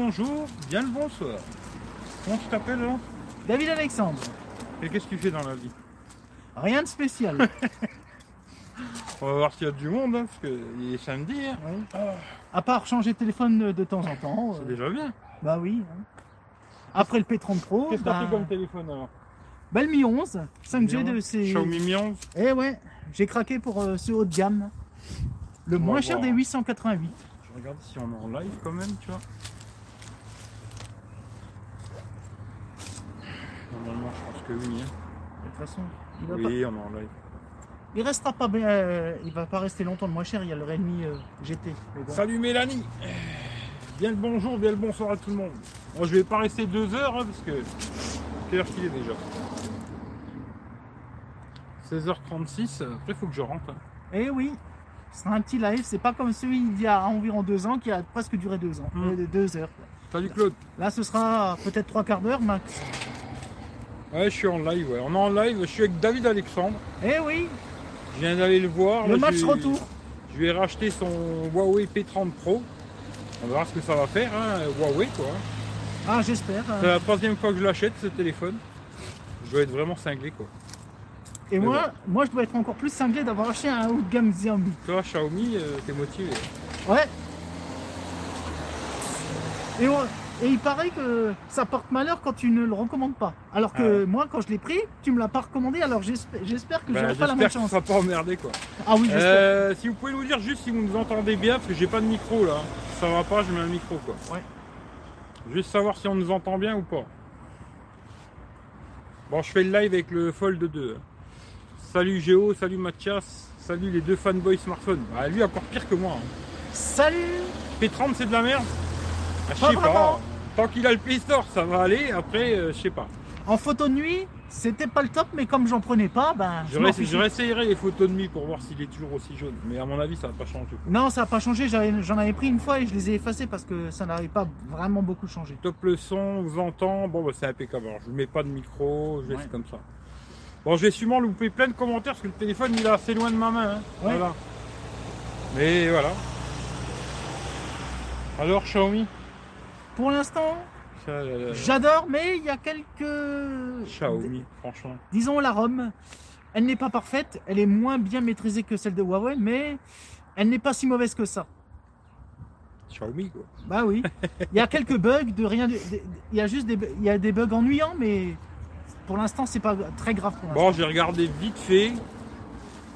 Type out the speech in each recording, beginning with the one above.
Bonjour, bien le bonsoir. Comment tu t'appelles David Alexandre, Et qu'est-ce que tu fais dans la vie? Rien de spécial. On va voir s'il y a du monde, hein, parce qu'il est samedi. hein. Oui. Ah, À part changer de téléphone de, temps en temps. c'est euh, déjà bien. bah oui. hein. Après le P30 Pro, Qu'est-ce que t'as fait comme téléphone alors? Bah, le Mi 11, 5G de ces. Xiaomi Mi 11 Eh ouais, j'ai craqué pour euh, ce haut de gamme. Le On moins cher voir. des 888. Je regarde si on est en live quand même, tu vois. Normalement, je pense que oui. hein. De toute façon, il, va pas- Oui, on est en live. il restera pas bien. euh, il va pas rester longtemps le moins cher. Il y a le Redmi euh, GT. bon. Salut Mélanie Bien le bonjour, bien le bonsoir à tout le monde. Moi, je vais pas rester deux heures, hein, parce que... Quelle heure qu'il est déjà 16h36, après il faut que je rentre. hein. Eh oui, ce sera un petit live. C'est pas comme celui d'il y a environ deux ans qui a presque duré deux ans. Hmm. Euh, deux heures. Salut Claude Là, ce sera peut-être trois quarts d'heure max. Ouais, je suis en live, ouais. On est en live, je suis avec David Alexandre. Eh oui, Je viens d'aller le voir. le là, match je- retour. Je vais racheter son Huawei P30 Pro. On verra ce que ça va faire, hein, Huawei quoi. Ah, j'espère. C'est la troisième fois que je l'achète ce téléphone. Je dois être vraiment cinglé quoi. Et mais moi, moi, je dois être encore plus cinglé d'avoir acheté un haut de gamme Xiaomi. Toi Xiaomi, euh, t'es motivé. Ouais. Et, on- et il paraît que ça porte malheur quand tu ne le recommandes pas. Alors que Ah ouais. moi, quand je l'ai pris, tu me l'as pas recommandé. Alors j'espère j'espère que Bah, j'aurai pas la même J'espère que chance. ça sera pas emmerdé quoi. Ah oui, j'espère. Euh, si vous pouvez nous dire juste si vous nous entendez bien, parce que j'ai pas de micro là. Ça va pas, je mets un micro quoi. Ouais. Juste savoir si on nous entend bien ou pas. Bon, je fais le live avec le Fold 2. Salut Géo, salut Mathias, salut les deux fanboys smartphones. Ah, lui encore pire que moi. hein. Salut P30 c'est de la merde? Ah, Je sais pas. Tant qu'il a le Play Store, ça va aller. Après, euh, je sais pas. En photo de nuit, c'était pas le top, mais comme j'en prenais pas, ben. je Je, je réessayerai les photos de nuit pour voir s'il est toujours aussi jaune. Mais à mon avis, ça va pas changer. Non, ça n'a pas changé. J'en avais pris une fois et je les ai effacés parce que ça n'avait pas vraiment beaucoup changé. Top le son, on vous entend. Bon, bah, c'est impeccable. Alors, je mets pas de micro, je laisse Ouais. comme ça. Bon, je vais sûrement louper plein de commentaires parce que le téléphone il est assez loin de ma main. hein. Ouais. Voilà. Mais voilà. Alors, Xiaomi Pour l'instant, euh, j'adore, mais il y a quelques. Xiaomi, franchement. disons la ROM, elle n'est pas parfaite, elle est moins bien maîtrisée que celle de Huawei, mais elle n'est pas si mauvaise que ça. Xiaomi, quoi. Bah oui, il y a quelques bugs, de rien, de- il y a juste des, il y a des bugs ennuyants, mais pour l'instant c'est pas très grave pour. Bon, j'ai regardé vite fait.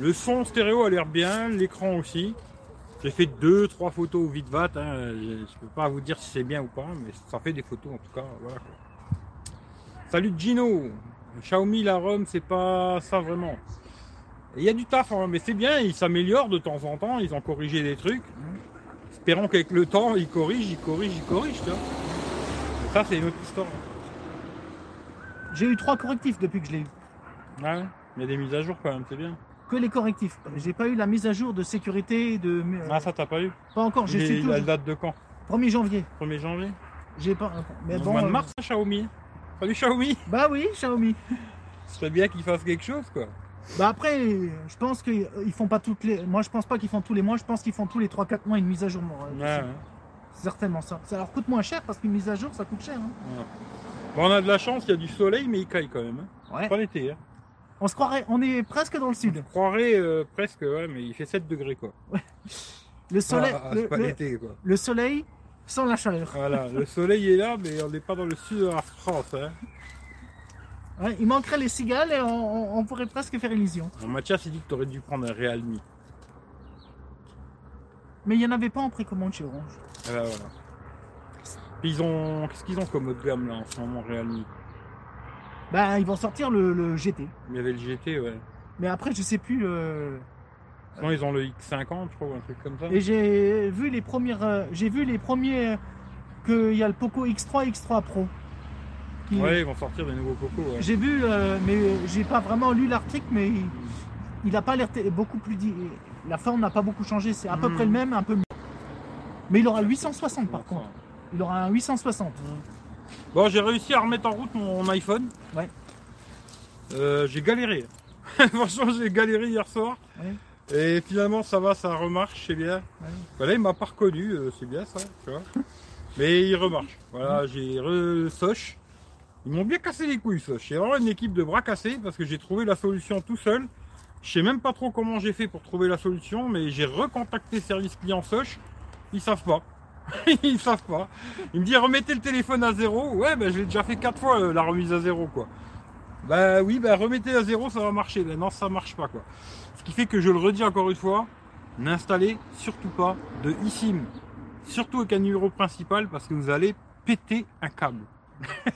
Le son stéréo a l'air bien, l'écran aussi. J'ai fait deux, trois photos vite vat. hein. Je je peux pas vous dire si c'est bien ou pas, mais ça fait des photos en tout cas. Voilà. Salut Gino. Xiaomi, la ROM, c'est pas ça vraiment. Il y a du taf, hein, mais c'est bien, ils s'améliorent de temps en temps, ils ont corrigé des trucs. Espérons qu'avec le temps, ils corrigent, ils corrigent, ils corrigent, tu vois. Ça, c'est une autre histoire. J'ai eu trois correctifs depuis que je l'ai eu. Ouais, il y a des mises à jour quand même, c'est bien. Que les correctifs. J'ai pas eu la mise à jour de sécurité, de Ah, ça t'as pas eu pas encore. J'ai su est- tout. il a date de quand? 1er janvier. 1er janvier? J'ai pas. Mais bon. mois de euh, mars, Xiaomi. Salut Xiaomi Bah oui, Xiaomi. Ce serait bien qu'ils fassent quelque chose, quoi. Bah après, je pense qu'ils font pas toutes les. Moi, je pense pas qu'ils font tous les mois. Je pense qu'ils font tous les 3-4 mois une mise à jour. Ouais, euh, ouais. Certainement ça. Ça leur coûte moins cher parce qu'une mise à jour, ça coûte cher. hein. Bon, on a de la chance, il y a du soleil, mais il caille quand même. hein. Ouais. Pas l'été. Hein. On se croirait, on est presque dans le On sud. croirait euh, presque, ouais, mais il fait 7 degrés, quoi. Le soleil, Ah, ah, le, c'est pas le- l'été, quoi. le soleil sans la chaleur. Voilà, le soleil est là, mais on n'est pas dans le sud de la France. Hein. Ouais, il manquerait les cigales et on, on- on pourrait presque faire illusion. Bon, Mathias, il dit que tu aurais dû prendre un Realme. Mais il n'y en avait pas en précommande chez Orange. Ah, bah, voilà. Puis ils ont. Qu'est-ce qu'ils ont comme haut de gamme, là, en ce moment, Realme Bah, ils vont sortir le, le GT. Il y avait le GT, ouais. Mais après, je sais plus. euh, Sinon, ils ont le X50, je crois, ou un truc comme ça. Et j'ai vu les premières. euh, J'ai vu les premiers. euh, Qu'il y a le Poco X3 X3 Pro. qui- Ouais, ils vont sortir des nouveaux cocos, ouais. J'ai vu, euh, mais j'ai pas vraiment lu l'article, mais il- il a pas l'air beaucoup plus dit. La forme n'a pas beaucoup changé, c'est à peu Mhm. près le même, un peu mieux. Mais il aura 860 par contre. Il aura un 860. Bon, j'ai réussi à remettre en route mon iPhone. Ouais. Euh, j'ai galéré. Franchement, j'ai galéré hier soir. Ouais. Et finalement, ça va, ça remarche, c'est bien. Ouais. Voilà, il m'a pas reconnu, euh, c'est bien ça, tu vois. Mais il remarche. Voilà, j'ai re-soche. Ils m'ont bien cassé les couilles, Soch. C'est vraiment une équipe de bras cassés parce que j'ai trouvé la solution tout seul. Je sais même pas trop comment j'ai fait pour trouver la solution, mais j'ai recontacté service client Soch. Ils savent pas. Ils savent pas. Il me dit remettez le téléphone à zéro. Ouais, ben je l'ai déjà fait quatre fois euh, la remise à zéro, quoi. Bah oui, bah remettez à zéro, ça va marcher. Ben non, ça marche pas, quoi. Ce qui fait que je le redis encore une fois, n'installez surtout pas de eSIM. Surtout avec un numéro principal parce que vous allez péter un câble.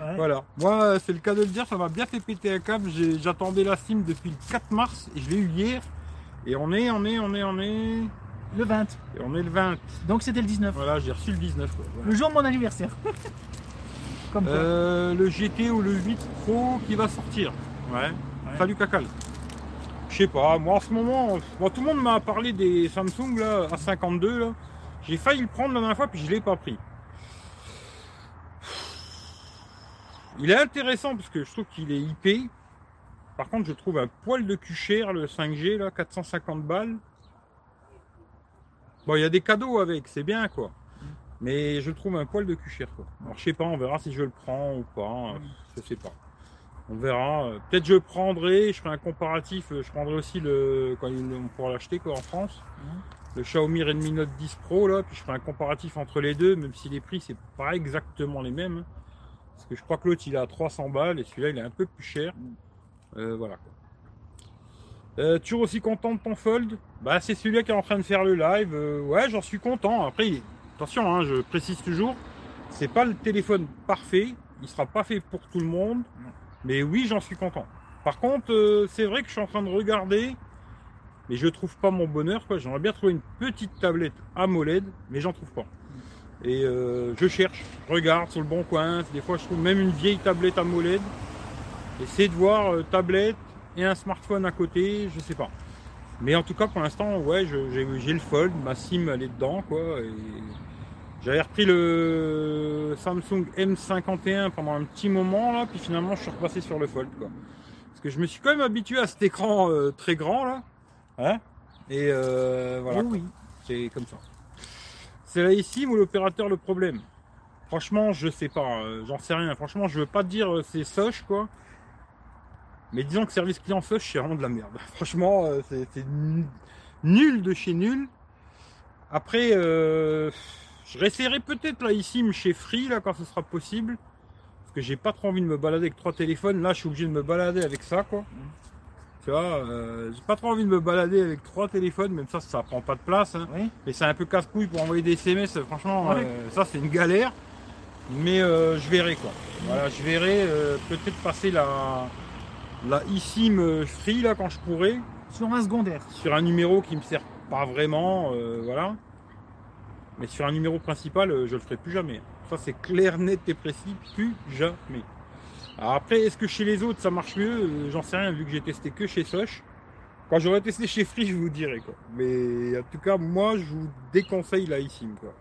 Ouais. Voilà. Moi, c'est le cas de le dire, ça m'a bien fait péter un câble. J'attendais la SIM depuis le 4 mars et je l'ai eu hier. Et on est, on est, on est, on est. Le 20. Et on est le 20. Donc c'était le 19. Voilà, j'ai reçu le 19. quoi. Voilà. Le jour de mon anniversaire. Comme quoi. Euh, le GT ou le 8 Pro qui va sortir. Ouais. Salut Cacal. Je sais pas, moi en ce moment, moi, tout le monde m'a parlé des Samsung là, A52 là. J'ai failli le prendre la dernière fois puis je l'ai pas pris. Il est intéressant parce que je trouve qu'il est IP. Par contre, je trouve un poil de cul cher le 5G là, 450 balles. Bon, il y a des cadeaux avec, c'est bien quoi. Mais je trouve un poil de cul cher quoi. Alors je sais pas, on verra si je le prends ou pas. Je sais pas. On verra. Euh, Peut-être je prendrai, je ferai un comparatif. euh, Je prendrai aussi le quand on pourra l'acheter quoi en France. Le Xiaomi Redmi Note 10 Pro là, puis je ferai un comparatif entre les deux, même si les prix c'est pas exactement les mêmes. hein. Parce que je crois que l'autre il est à 300 balles et celui-là il est un peu plus cher. Euh, voilà quoi. Euh, toujours aussi content de ton fold Bah c'est celui-là qui est en train de faire le live. Euh, ouais j'en suis content. Après attention, hein, je précise toujours, c'est pas le téléphone parfait. Il sera pas fait pour tout le monde. Mais oui, j'en suis content. Par contre, euh, c'est vrai que je suis en train de regarder, mais je trouve pas mon bonheur. J'aimerais bien trouver une petite tablette AMOLED, mais j'en trouve pas. Et euh, je cherche, je regarde sur le bon coin. Des fois, je trouve même une vieille tablette AMOLED. Essayer de voir tablette et un smartphone à côté, je sais pas. Mais en tout cas, pour l'instant, ouais, j'ai le Fold, ma SIM elle est dedans, quoi. Et j'avais repris le Samsung M51 pendant un petit moment là, puis finalement je suis repassé sur le Fold quoi. Parce que je me suis quand même habitué à cet écran euh, très grand là. Hein Et euh, voilà, Oh oui. c'est comme ça. C'est la eSIM ou l'opérateur le problème Franchement, je sais pas, euh, j'en sais rien. Franchement, je veux pas dire c'est Soch quoi. Mais disons que service client Soch, c'est vraiment de la merde. Franchement, euh, c'est nul de chez nul. Après, euh, je réessayerai peut-être la eSIM chez Free là quand ce sera possible. Parce que j'ai pas trop envie de me balader avec trois téléphones. Là, je suis obligé de me balader avec ça quoi. Tu vois, euh, j'ai pas trop envie de me balader avec trois téléphones, même ça, ça prend pas de place. hein. Oui. Mais c'est un peu casse-couille pour envoyer des SMS. Franchement, euh, ça c'est une galère. Mais euh, je verrai quoi. Voilà, je verrai peut-être passer la la euh, free là quand je pourrai Sur un secondaire. sur un numéro qui me sert pas vraiment, euh, voilà. Mais sur un numéro principal, euh, je le ferai plus jamais. Ça c'est clair, net et précis, plus jamais. Alors après, est-ce que chez les autres ça marche mieux? Euh, J'en sais rien vu que j'ai testé que chez Soch. Quand j'aurai testé chez Free, je vous dirai quoi. Mais en tout cas, moi, je vous déconseille la eSIM quoi.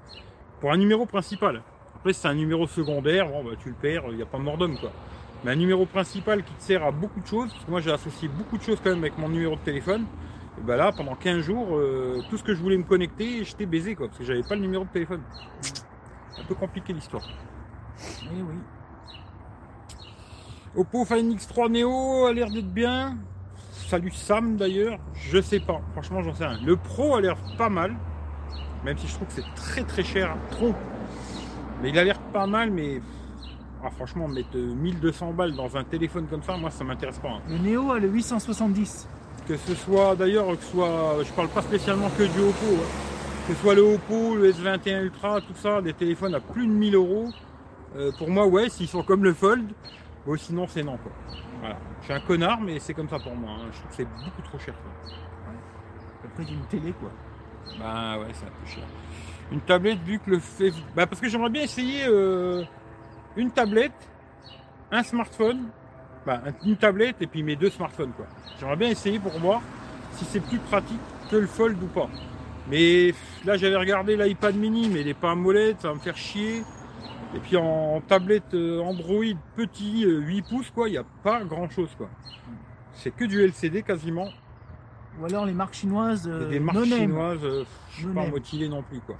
Pour un numéro principal. Après, si c'est un numéro secondaire, bon, bah, tu le perds, il n'y a pas mort d'homme quoi. Mais un numéro principal qui te sert à beaucoup de choses, parce que moi j'ai associé beaucoup de choses quand même avec mon numéro de téléphone. Et ben là, pendant 15 jours, euh, tout ce que je voulais me connecter, j'étais baisé quoi, parce que j'avais pas le numéro de téléphone. Un peu compliqué l'histoire. Oui, oui. Oppo Find X3 Neo a l'air d'être bien. Salut Sam d'ailleurs, je sais pas, franchement j'en sais rien. Le Pro a l'air pas mal, même si je trouve que c'est très très cher, trop. Mais il a l'air pas mal, mais ah, franchement mettre euh, 1200 balles dans un téléphone comme ça, moi ça m'intéresse pas. hein. Le Neo a le 870. Que ce soit d'ailleurs, que ce soit, je parle pas spécialement que du Oppo, hein. que ce soit le Oppo, le S21 Ultra, tout ça, des téléphones à plus de 1000 euros. euh, pour moi, ouais, s'ils sont comme le Fold, bon, sinon c'est non quoi. Voilà. Je suis un connard, mais c'est comme ça pour moi. hein. Je trouve que c'est beaucoup trop cher. Quoi. Le prix d'une télé, quoi. Bah ouais, c'est un peu cher. Une tablette, vu que le fait. Bah parce que j'aimerais bien essayer euh, une tablette, un smartphone, bah un- une tablette et puis mes deux smartphones quoi. J'aimerais bien essayer pour voir si c'est plus pratique que le Fold ou pas. Mais là j'avais regardé l'iPad mini, mais il est pas AMOLED, ça va me faire chier. Et puis en tablette euh, Android petit, euh, 8 pouces quoi, il n'y a pas grand chose quoi. C'est que du LCD quasiment. Ou alors les marques chinoises. Et euh, des marques chinoises, euh, je suis No pas motivé non plus quoi.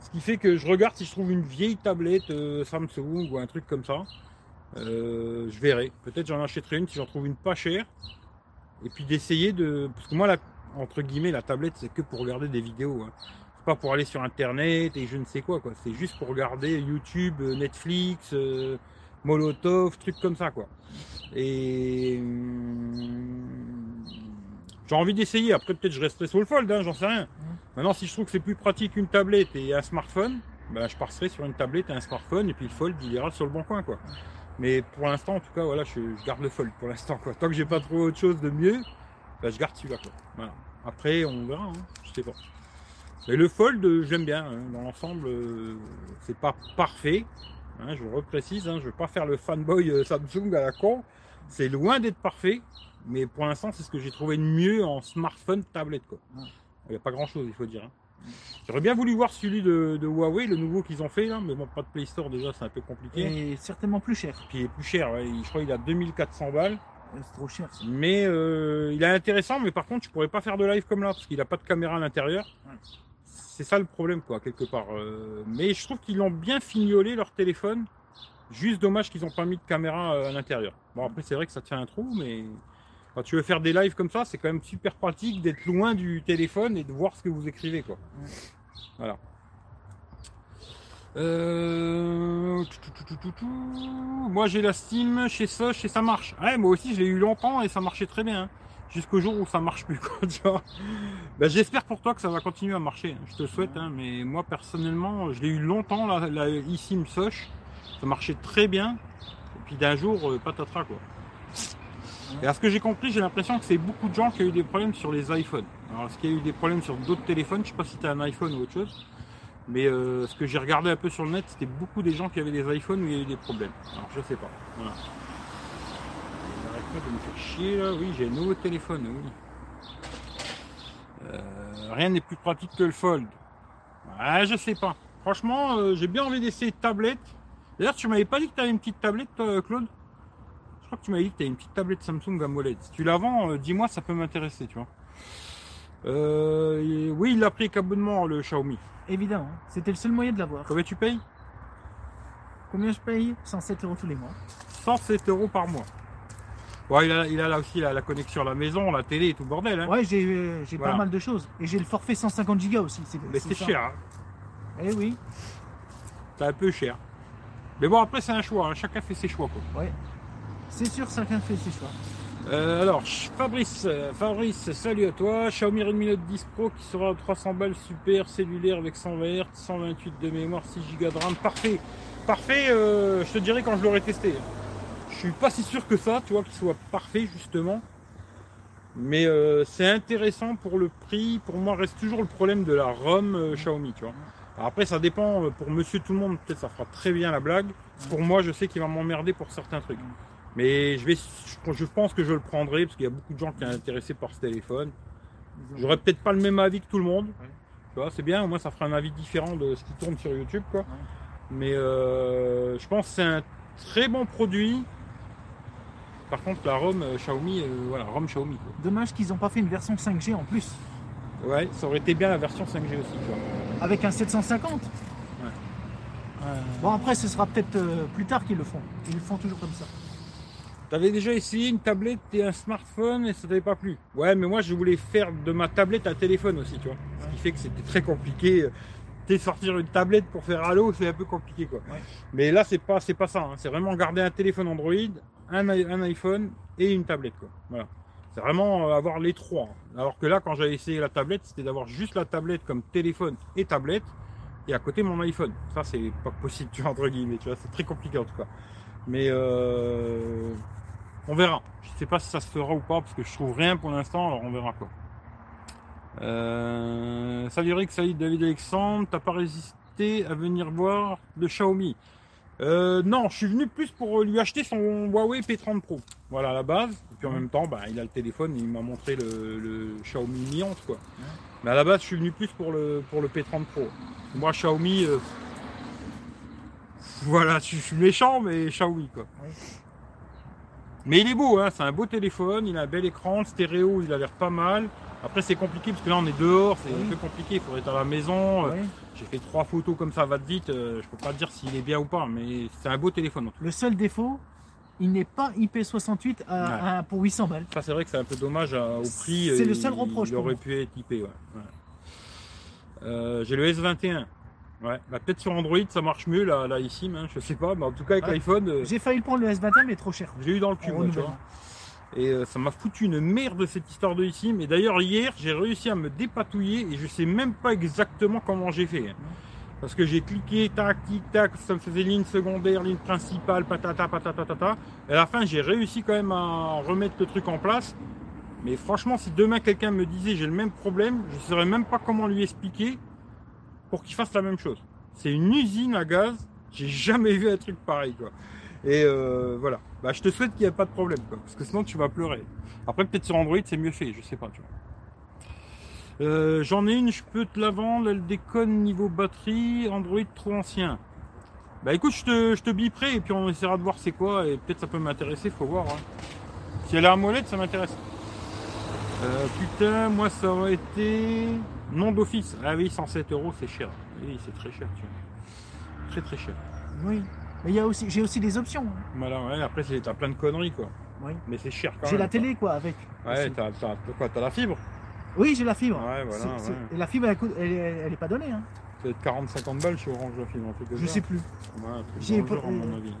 Ce qui fait que je regarde si je trouve une vieille tablette euh, Samsung ou un truc comme ça. Euh, je verrai. Peut-être j'en achèterai une si j'en trouve une pas chère. Et puis d'essayer de. Parce que moi, la, entre guillemets, la tablette, c'est que pour regarder des vidéos. Hein. C'est pas pour aller sur internet et je ne sais quoi, quoi. C'est juste pour regarder YouTube, euh, Netflix, Molotov, trucs comme ça, quoi. Et. J'ai envie d'essayer. Après, peut-être je resterai sur le fold, hein, j'en sais rien. Maintenant, si je trouve que c'est plus pratique qu'une tablette et un smartphone, ben, je passerai sur une tablette et un smartphone et puis le fold, il ira sur le bon coin, quoi. Mais pour l'instant, en tout cas, voilà, je, je garde le fold pour l'instant, quoi. Tant que j'ai pas trouvé autre chose de mieux, ben, je garde celui-là, quoi. Voilà. Après, on verra, hein, je sais pas. Mais le fold, euh, j'aime bien. hein. Dans l'ensemble, euh, c'est pas parfait. hein, je le reprécise, hein, je veux pas faire le fanboy euh, Samsung à la con. C'est loin d'être parfait. Mais pour l'instant, c'est ce que j'ai trouvé de mieux en smartphone, tablette, quoi. Il n'y a pas grand chose, il faut dire. hein. J'aurais bien voulu voir celui de, de Huawei, le nouveau qu'ils ont fait, là, mais bon, pas de Play Store déjà, c'est un peu compliqué. Et certainement plus cher. Puis il est plus cher, ouais, je crois qu'il a 2400 balles. C'est trop cher. ça. Mais euh, il est intéressant, mais par contre, je pourrais pas faire de live comme là, parce qu'il n'a pas de caméra à l'intérieur. Ouais. C'est ça le problème, quoi, quelque part. Euh, mais je trouve qu'ils l'ont bien fignolé leur téléphone. Juste dommage qu'ils n'ont pas mis de caméra euh, à l'intérieur. Bon, après, c'est vrai que ça tient un trou, mais quand tu veux faire des lives comme ça, c'est quand même super pratique d'être loin du téléphone et de voir ce que vous écrivez, quoi. Voilà. Euh. Moi j'ai la Steam chez Soch et ça marche. Ouais, moi aussi je l'ai eu longtemps et ça marchait très bien. hein. Jusqu'au jour où ça marche plus. Ben, J'espère pour toi que ça va continuer à marcher. hein. Je te le souhaite, hein, mais moi personnellement, je l'ai eu longtemps la, la eSIM Soch. Ça marchait très bien. Et puis d'un jour, euh, patatras quoi. Et à ce que j'ai compris, j'ai l'impression que c'est beaucoup de gens qui ont eu des problèmes sur les iPhones. Alors, est-ce qu'il y a eu des problèmes sur d'autres téléphones? Je sais pas si tu as un iPhone ou autre chose. Mais euh, ce que j'ai regardé un peu sur le net, c'était beaucoup des gens qui avaient des iPhones où il y a eu des problèmes. Alors je sais pas. Voilà. Pas de me faire chier là. Oui, j'ai un nouveau téléphone, oui. Euh, rien n'est plus pratique que le Fold. Ouais, je sais pas. Franchement, euh, j'ai bien envie d'essayer de tablette. D'ailleurs, tu m'avais pas dit que tu avais une petite tablette, toi, Claude? Crois que tu m'avais dit que tu as une petite tablette Samsung AMOLED. Si tu la vends, euh, dis-moi, ça peut m'intéresser, tu vois. Euh, oui, il a pris abonnement le Xiaomi. Évidemment, c'était le seul moyen de l'avoir. Combien tu payes? Combien je paye? 107 euros tous les mois. 107 euros par mois. Ouais, il a, il a là aussi la, la connexion à la maison, la télé et tout le bordel. Hein. Ouais, j'ai euh, j'ai Voilà. pas mal de choses. Et j'ai le forfait 150 Go aussi. Mais c'est ça. cher, hein. Eh oui, c'est un peu cher. Mais bon, après, c'est un choix. hein. Chacun fait ses choix. Quoi. C'est sûr, chacun fait ses choix. Euh, alors, Fabrice, euh, Fabrice, salut à toi. Xiaomi Redmi Note 10 Pro qui sera à 300 balles super cellulaire avec 120 Hz, 128 de mémoire, 6 Go de RAM. Parfait. Parfait, euh, je te dirai quand je l'aurai testé. Je suis pas si sûr que ça, tu vois, qu'il soit parfait justement. Mais euh, c'est intéressant pour le prix. Pour moi, reste toujours le problème de la ROM Xiaomi, tu vois. Après, ça dépend. Pour monsieur tout le monde, peut-être ça fera très bien la blague. Pour moi, je sais qu'il va m'emmerder pour certains trucs. Mais je vais, je- pense que je le prendrai parce qu'il y a beaucoup de gens qui sont intéressés par ce téléphone. J'aurais peut-être pas le même avis que tout le monde. Tu vois, c'est bien, au moins ça fera un avis différent de ce qui tourne sur YouTube, quoi. Mais euh, je pense que c'est un très bon produit. Par contre, la ROM euh, Xiaomi, euh, voilà, ROM Xiaomi, quoi. Dommage qu'ils n'ont pas fait une version 5G en plus. Ouais, ça aurait été bien la version 5G aussi, tu vois. Avec un 750. Euh, Bon, après, ce sera peut-être plus tard qu'ils le font. Ils le font toujours comme ça. T'avais déjà essayé une tablette et un smartphone et ça t'avait pas plu. Ouais, mais moi je voulais faire de ma tablette un téléphone aussi, tu vois. Ce qui fait que c'était très compliqué. T'es sortir une tablette pour faire Halo, c'est un peu compliqué quoi. Ouais. Mais là c'est pas c'est pas ça. hein. C'est vraiment garder un téléphone Android, un iPhone et une tablette quoi. Voilà. C'est vraiment euh, avoir les trois. hein. Alors que là quand j'avais essayé la tablette, c'était d'avoir juste la tablette comme téléphone et tablette et à côté mon iPhone. Ça c'est pas possible, tu vois, entre guillemets. Tu vois, c'est très compliqué en tout cas. Mais euh, on verra. Je sais pas si ça se fera ou pas parce que je trouve rien pour l'instant, alors on verra quoi. Euh, salut Eric, salut David Alexandre, t'as pas résisté à venir voir le Xiaomi? Euh, Non, je suis venu plus pour lui acheter son Huawei P30 Pro. Voilà à la base. Et puis en même temps, bah, il a le téléphone, il m'a montré le, le Xiaomi Mi 11 quoi. Mais à la base, je suis venu plus pour le, pour le P30 Pro. Moi, Xiaomi, euh, voilà, je suis méchant, mais Xiaomi quoi. Mais il est beau, hein, c'est un beau téléphone, il a un bel écran, le stéréo, il a l'air pas mal. Après, c'est compliqué parce que là, on est dehors, c'est Oui. un peu compliqué. Il faudrait être à la maison. Euh. J'ai fait trois photos comme ça, va vite. euh, je peux pas te dire s'il est bien ou pas, mais c'est un beau téléphone. en tout Le seul défaut, il n'est pas IP68 à, Ouais. à- pour 800 balles. Ça, c'est vrai que c'est un peu dommage à- au prix. C'est euh, le seul reproche Il aurait pu être IP, ouais. ouais. Euh, J'ai le S21. Ouais. Bah, Peut-être sur Android, ça marche mieux là, là ici, hein, je sais pas. Mais en tout cas, avec Ouais. l'iPhone, euh, J'ai failli le prendre le S21, mais trop cher. je l'ai eu dans le cul, moi, tu vois. Et euh, ça m'a foutu une merde cette histoire de ici. Mais d'ailleurs hier j'ai réussi à me dépatouiller et je sais même pas exactement comment j'ai fait. Parce que j'ai cliqué, tac, tic, tac, ça me faisait ligne secondaire, ligne principale, patata, patata, patata. Et à la fin j'ai réussi quand même à remettre le truc en place. Mais franchement si demain quelqu'un me disait j'ai le même problème, je ne saurais même pas comment lui expliquer pour qu'il fasse la même chose. C'est une usine à gaz. J'ai jamais vu un truc pareil quoi. Et euh, voilà. Bah, je te souhaite qu'il n'y ait pas de problème, parce que sinon tu vas pleurer. Après, peut-être sur Android, c'est mieux fait, je sais pas, tu vois. Euh, J'en ai une, je peux te la vendre, elle déconne niveau batterie, Android trop ancien. Bah écoute, je te, je te et puis on essaiera de voir c'est quoi, et peut-être ça peut m'intéresser, faut voir. hein. Si elle est AMOLED, ça m'intéresse. Euh, putain, moi ça aurait été nom d'office. Ah oui, 107 euros, c'est cher. Oui, c'est très cher, tu vois. Très très cher. Oui. Mais il y a aussi, j'ai aussi des options. hein. Voilà, ouais, après c'est- t'as plein de conneries quoi. Oui. Mais c'est cher quand J'ai même. la télé, quoi, avec. Ouais, t'as, t'as, quoi T'as la fibre? Oui, j'ai la fibre. Ouais, voilà, ouais. Et la fibre, elle, coûte- elle, est- elle est pas donnée. Hein. Ça doit être 40-50 balles chez Orange la fibre, un truc comme Je sais plus. Ouais, J'ai pas- avis.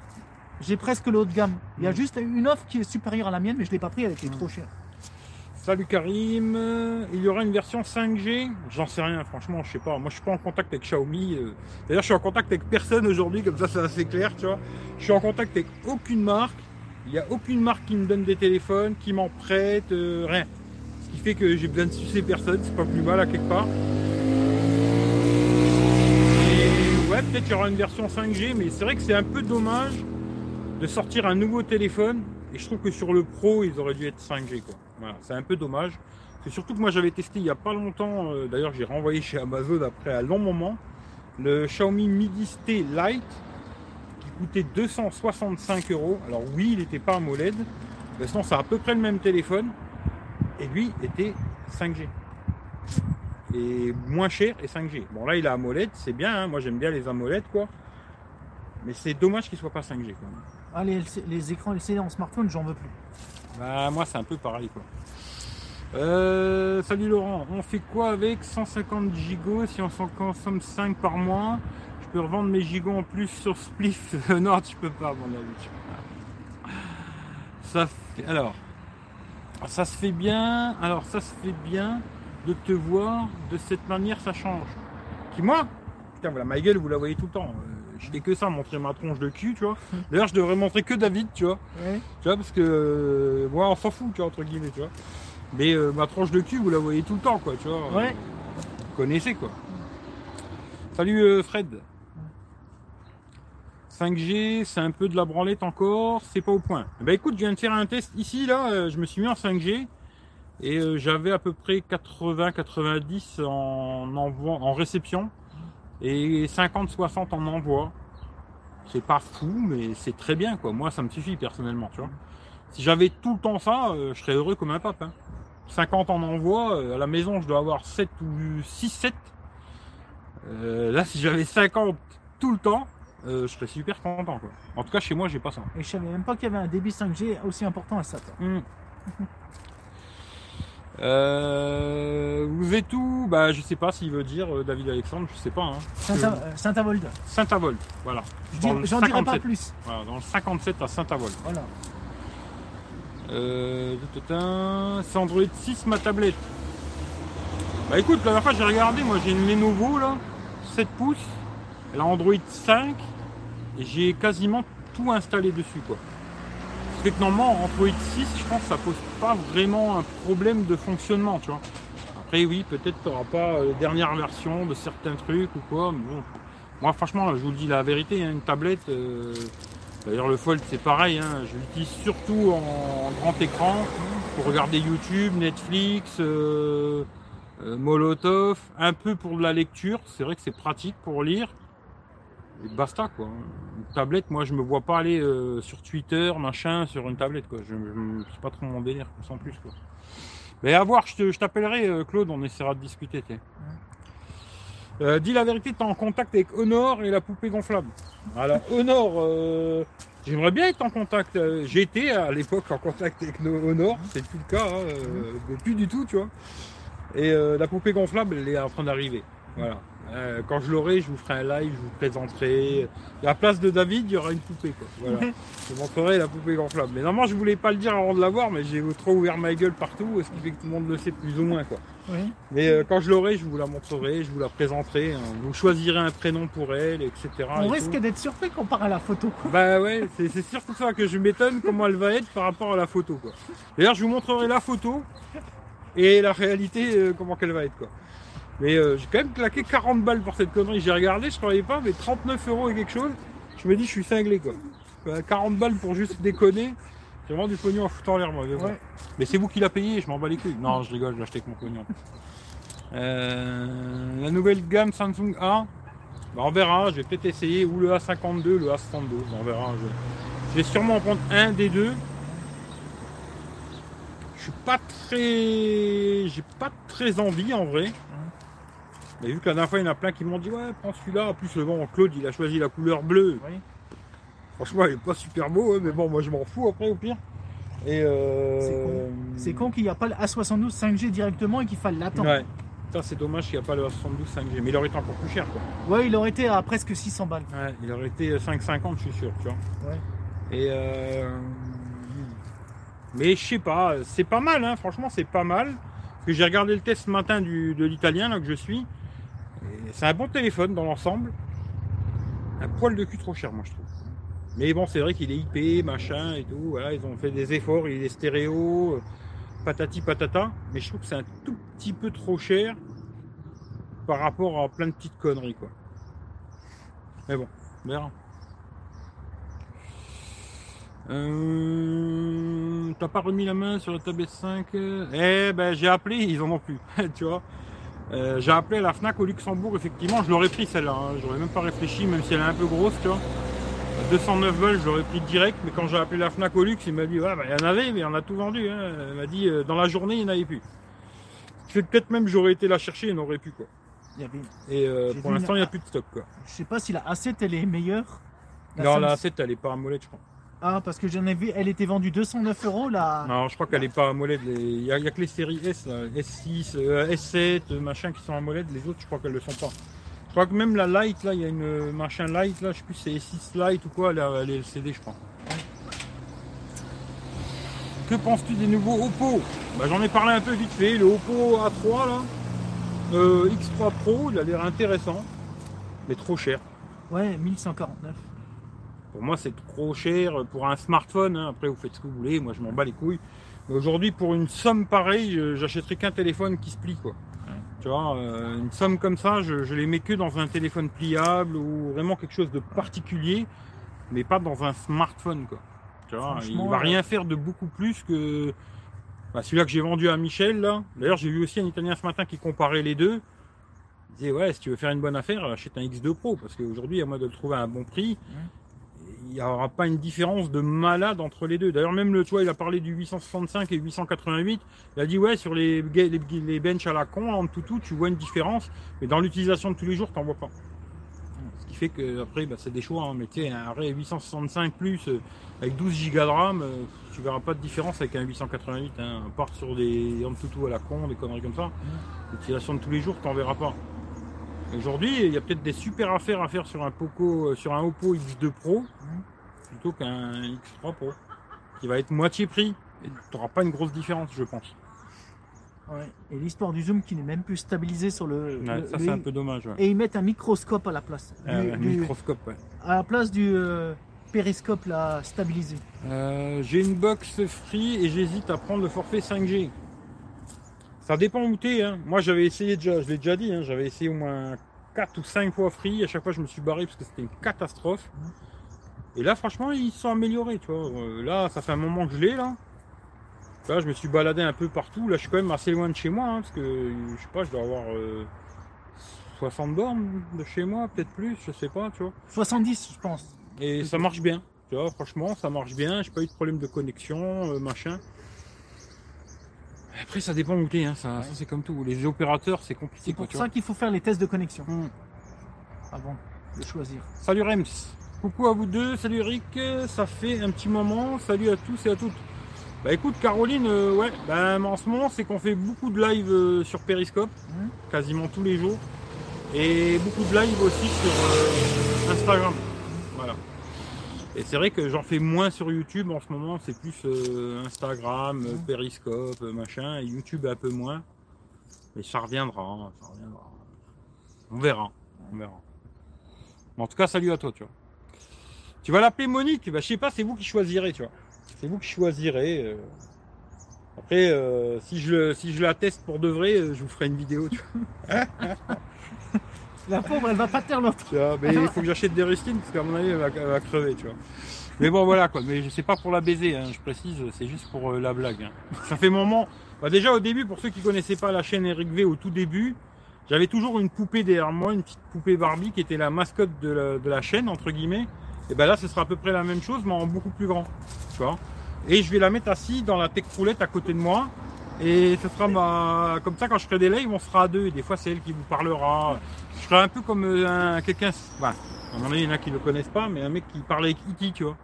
J'ai presque le haut de gamme. Il y a Mm. juste une offre qui est supérieure à la mienne, mais je l'ai pas pris, elle était Mm. trop chère. Salut Karim, Euh, il y aura une version 5G J'en sais rien, franchement, je sais pas. Moi, je suis pas en contact avec Xiaomi. euh. D'ailleurs, je suis en contact avec personne aujourd'hui, comme ça, c'est assez clair, tu vois. Je suis en contact avec aucune marque. Il n'y a aucune marque qui me donne des téléphones, qui m'en prête, euh, rien. Ce qui fait que j'ai besoin de sucer personne, c'est pas plus mal à quelque part. Ouais, peut-être qu'il y aura une version 5G, mais c'est vrai que c'est un peu dommage de sortir un nouveau téléphone. Et je trouve que sur le Pro, ils auraient dû être 5G, quoi. Voilà, c'est un peu dommage. C'est surtout que moi j'avais testé il y a pas longtemps, euh, d'ailleurs j'ai renvoyé chez Amazon après un long moment, le Xiaomi Midi T Lite qui coûtait 265 euros. Alors oui, il n'était pas AMOLED, mais sinon c'est à peu près le même téléphone. Et lui était 5G. Et moins cher et 5G. Bon là il a AMOLED, c'est bien, hein, moi j'aime bien les AMOLED quoi. Mais c'est dommage qu'il soit pas 5G quoi. Ah, les, LC les écrans LCD en smartphone, j'en veux plus. Bah, moi, c'est un peu pareil, quoi. Euh, salut Laurent, on fait quoi avec 150 gigots si on s'en consomme 5 par mois? Je peux revendre mes gigots en plus sur Spliff? Non, tu peux pas, mon pas. Ça fait, alors, ça se fait bien. Alors, ça se fait bien de te voir de cette manière, ça change. Qui moi? Putain, voilà, ma gueule, vous la voyez tout le temps. Je n'ai que ça, montrer ma tronche de cul, tu vois. D'ailleurs, je devrais montrer que David, tu vois. Ouais. Tu vois, parce que euh, moi, on s'en fout, tu vois, entre guillemets, tu vois. Mais euh, ma tranche de cul, vous la voyez tout le temps, quoi, tu vois. Ouais. Vous connaissez, quoi. Salut euh, Fred. 5G, c'est un peu de la branlette encore, c'est pas au point. Eh Ben écoute, je viens de faire un test ici, là, je me suis mis en 5G et euh, j'avais à peu près 80-90 en, en réception et 50-60 en envoi. C'est pas fou, mais c'est très bien, quoi. Moi, ça me suffit personnellement, tu vois. Si j'avais tout le temps ça, euh, je serais heureux comme un pape. hein. 50 en envoi, euh, à la maison, je dois avoir 7 ou 6-7. Euh, là, si j'avais 50 tout le temps, je serais super content, quoi. En tout cas, chez moi, j'ai pas ça. Et je savais même pas qu'il y avait un débit 5G aussi important à ça. toi. Hmm. Euh, vous êtes où Bah, je sais pas s'il veut dire euh, David Alexandre, je sais pas. Hein. Euh, Saint-Avold. Saint-Avold, voilà. Je J'en dirai pas 57. plus. Voilà, dans le 57 à Saint-Avold. Voilà. Euh, c'est Android 6 ma tablette. Bah écoute, la dernière fois j'ai regardé, moi j'ai une Lenovo là, 7 pouces, elle a Android 5 et j'ai quasiment tout installé dessus quoi. Ce qui fait que normalement Android 6, je pense que ça pose pas vraiment un problème de fonctionnement, tu vois. Après oui, peut-être tu n'auras pas euh, dernière version de certains trucs ou quoi, mais bon. Moi franchement, je vous le dis la vérité, hein, une tablette, euh, D'ailleurs, le Fold, c'est pareil. hein, Je l'utilise surtout en grand écran pour regarder YouTube, Netflix, euh, Molotov, un peu pour de la lecture. C'est vrai que c'est pratique pour lire. Et basta, quoi. Une tablette, moi, je me vois pas aller euh, sur Twitter, machin, sur une tablette, quoi. Je, je, c'est pas trop mon délire, sans plus, quoi. Mais à voir, je t'appellerai, euh, Claude, on essaiera de discuter. Euh, dis la vérité, tu es en contact avec Honor et la poupée gonflable. Alors, Honor, euh, j'aimerais bien être en contact. J'étais à l'époque en contact avec no- Honor, c'est plus le cas, hein, euh, mais plus du tout, tu vois. Et la poupée gonflable, elle est en train d'arriver. Voilà. Euh, quand je l'aurai, je vous ferai un live, je vous présenterai. À la place de David, il y aura une poupée. Quoi. Voilà. je vous montrerai la poupée gonflable. Mais normalement, je voulais pas le dire avant de l'avoir, mais j'ai trop ouvert ma gueule partout, ce qui fait que tout le monde le sait plus ou moins. Quoi. Oui. Mais euh, quand je l'aurai, je vous la montrerai, je vous la présenterai. hein. Vous choisirez un prénom pour elle, etc. On et risque d'être surpris qu'on part à la photo. Bah ouais, c'est surtout ça que je m'étonne comment elle va être par rapport à la photo. D'ailleurs, je vous montrerai la photo et la réalité, euh, comment qu'elle va être. quoi. Mais euh, j'ai quand même claqué 40 balles pour cette connerie. J'ai regardé, je croyais pas, mais 39 euros et quelque chose. Je me dis, je suis cinglé quoi. Euh, 40 balles pour juste déconner. C'est vraiment du pognon à foutre en l'air, moi. mais. Ouais. Mais c'est vous qui l'a payé, je m'en bats les couilles. Non, je rigole, je l'ai acheté avec mon pognon. Euh, la nouvelle gamme Samsung A, bah, on verra, je vais peut-être essayer ou le A52, le A62, on verra. Je, je vais sûrement en prendre un des deux. Je suis pas très. J'ai pas très envie en vrai. Mais vu que la dernière fois il y en a plein qui m'ont dit ouais prends celui-là. En plus bon Claude il a choisi la couleur bleue. Oui. Franchement il est pas super beau, hein, mais bon moi je m'en fous après au pire. Et euh... C'est con. Qu'il n'y a pas le A72 5G directement et qu'il faille l'attendre. Ouais. Ça c'est dommage qu'il n'y a pas le A72 5G. Mais il aurait été encore plus cher quoi. Ouais, il aurait été à presque 600 balles. Ouais, il aurait été 5,50 je suis sûr, tu vois. Ouais. Et euh... Mais je sais pas, c'est pas mal, hein, franchement c'est pas mal. Parce que j'ai regardé le test ce matin du, de l'italien là que je suis. C'est un bon téléphone dans l'ensemble. Un poil de cul trop cher moi je trouve. Mais bon c'est vrai qu'il est IP, machin et tout. Voilà, ils ont fait des efforts, il est stéréo, euh, patati patata. Mais je trouve que c'est un tout petit peu trop cher par rapport à plein de petites conneries quoi. Mais bon, on verra. Euh, T'as pas remis la main sur la tablette 5 euh Eh ben j'ai appelé, ils en ont plus, tu vois. Euh, j'ai appelé à la FNAC au Luxembourg, effectivement, je l'aurais pris celle-là, hein. j'aurais même pas réfléchi, même si elle est un peu grosse, tu vois. À 209 balles, je l'aurais pris direct, mais quand j'ai appelé la FNAC au Luxe, il m'a dit, ouais, bah, il y en avait, mais on a tout vendu. Hein. Elle m'a dit, euh, dans la journée, il n'y en avait plus. Peut-être même j'aurais été la chercher, il n'aurait plus, quoi. Il y avait... Et euh, pour l'instant, il n'y a plus de stock, quoi. Je sais pas si la A7 elle est meilleure. La non, la 7, elle est pas à molette, je crois. Ah, parce que j'en ai vu, elle était vendue 209 euros là. Non, je crois qu'elle est pas à molette. les- Il n'y a, que les séries S, là, S6, euh, S7, euh, machin qui sont à molette. Les autres, je crois qu'elles le sont pas. Je crois que même la Lite, là, il y a une euh, machin Lite, là, je sais plus si c'est S6 Lite ou quoi, elle, elle est LCD, je crois. Que penses-tu des nouveaux Oppo? Bah, J'en ai parlé un peu vite fait. Le Oppo A3, là, euh, X3 Pro, il a l'air intéressant, mais trop cher. Ouais, 1149. Pour moi, c'est trop cher pour un smartphone. hein. Après, vous faites ce que vous voulez. Moi, je m'en bats les couilles. Mais aujourd'hui, pour une somme pareille, je- j'achèterai qu'un téléphone qui se plie, quoi. Tu vois, euh, une somme comme ça, je, je les mets que dans un téléphone pliable ou vraiment quelque chose de particulier, mais pas dans un smartphone, quoi. Tu vois, il va euh, rien faire de beaucoup plus que bah, celui-là que j'ai vendu à Michel, là. D'ailleurs, j'ai vu aussi un Italien ce matin qui comparait les deux. Il disait, ouais, si tu veux faire une bonne affaire, achète un X2 Pro, parce qu'aujourd'hui, à moi de le trouver à un bon prix, il n'y aura pas une différence de malade entre les deux. D'ailleurs, même le, tu vois, il a parlé du 865 et 888. Il a dit, ouais, sur les, les, les benches à la con, en tout, tout, tu vois une différence, mais dans l'utilisation de tous les jours, t'en vois pas. Ce qui fait que après, bah, c'est des choix. hein. Mais tu sais, un Ray 865 plus euh, avec 12 Go de RAM, euh, tu verras pas de différence avec un 888. Hein, à part sur des en tout à la con, des conneries comme ça. L'utilisation de tous les jours, t'en verras pas. Aujourd'hui, il y a peut-être des super affaires à faire sur un Poco, euh, sur un Oppo X2 Pro plutôt qu'un X3 Pro, qui va être moitié prix. Et tu n'auras pas une grosse différence, je pense. Ouais. Et l'histoire du zoom qui n'est même plus stabilisé sur le. Ouais, le- ça, c'est un peu dommage. Ouais. Et ils mettent un microscope à la place. Euh, Du- un du- microscope, ouais. À la place du euh, périscope là, stabilisé. Euh, j'ai une box free et j'hésite à prendre le forfait 5G. Ça dépend où t'es. Hein. Moi, j'avais essayé déjà, je l'ai déjà dit, hein, j'avais essayé au moins 4 ou 5 fois free. À chaque fois, je me suis barré parce que c'était une catastrophe. Et là, franchement, ils sont améliorés. Tu vois. Euh, là, ça fait un moment que je l'ai là. Là, je me suis baladé un peu partout. Là, je suis quand même assez loin de chez moi hein, parce que je sais pas, je dois avoir euh, 60 bornes de chez moi, peut-être plus, je sais pas, tu vois. 70, je pense. Et ça marche bien. Tu vois, franchement, ça marche bien. J'ai pas eu de problème de connexion, euh, machin. Après, ça dépend où t'es, hein, ça, ça, c'est comme tout. Les opérateurs, c'est compliqué. C'est pour ça qu'il faut faire les tests de connexion Hmm. avant de choisir. Salut Rems. Coucou à vous deux. Salut Eric. Ça fait un petit moment. Salut à tous et à toutes. Bah écoute, Caroline, euh, ouais, bah, en ce moment, c'est qu'on fait beaucoup de live euh, sur Periscope, Mhm. quasiment tous les jours. Et beaucoup de live aussi sur euh, Instagram. Et c'est vrai que j'en fais moins sur YouTube en ce moment, c'est plus euh, Instagram, euh. Periscope, euh, machin, et YouTube un peu moins. Mais ça reviendra, hein, ça reviendra. On verra, on verra. Mais en tout cas, salut à toi, tu vois. Tu vas l'appeler Monique, bah, je sais pas, c'est vous qui choisirez, tu vois. C'est vous qui choisirez. euh. Après, si, je, si je la teste pour de vrai, je vous ferai une vidéo, tu vois. La pauvre, elle va pas taire l'autre. Mais il faut que j'achète des rustines parce qu'à mon avis, elle va, elle va crever, tu vois. Mais bon, voilà quoi. Mais sais pas pour la baiser, hein, je précise, c'est juste pour euh, la blague. hein. Ça fait moment. Bah, déjà au début, pour ceux qui connaissaient pas la chaîne Eric V au tout début, j'avais toujours une poupée derrière moi, une petite poupée Barbie qui était la mascotte de la, de la chaîne entre guillemets. Et ben là, ce sera à peu près la même chose, mais en beaucoup plus grand. Tu vois. Et je vais la mettre assise dans la tech roulette à côté de moi. Et ce sera ma. Comme ça, quand je ferai des lives, on sera à deux. Et des fois, c'est elle qui vous parlera. Je serai un peu comme euh, un, quelqu'un. Avis, il y en a qui le connaissent pas, mais un mec qui parle avec E.T., tu vois.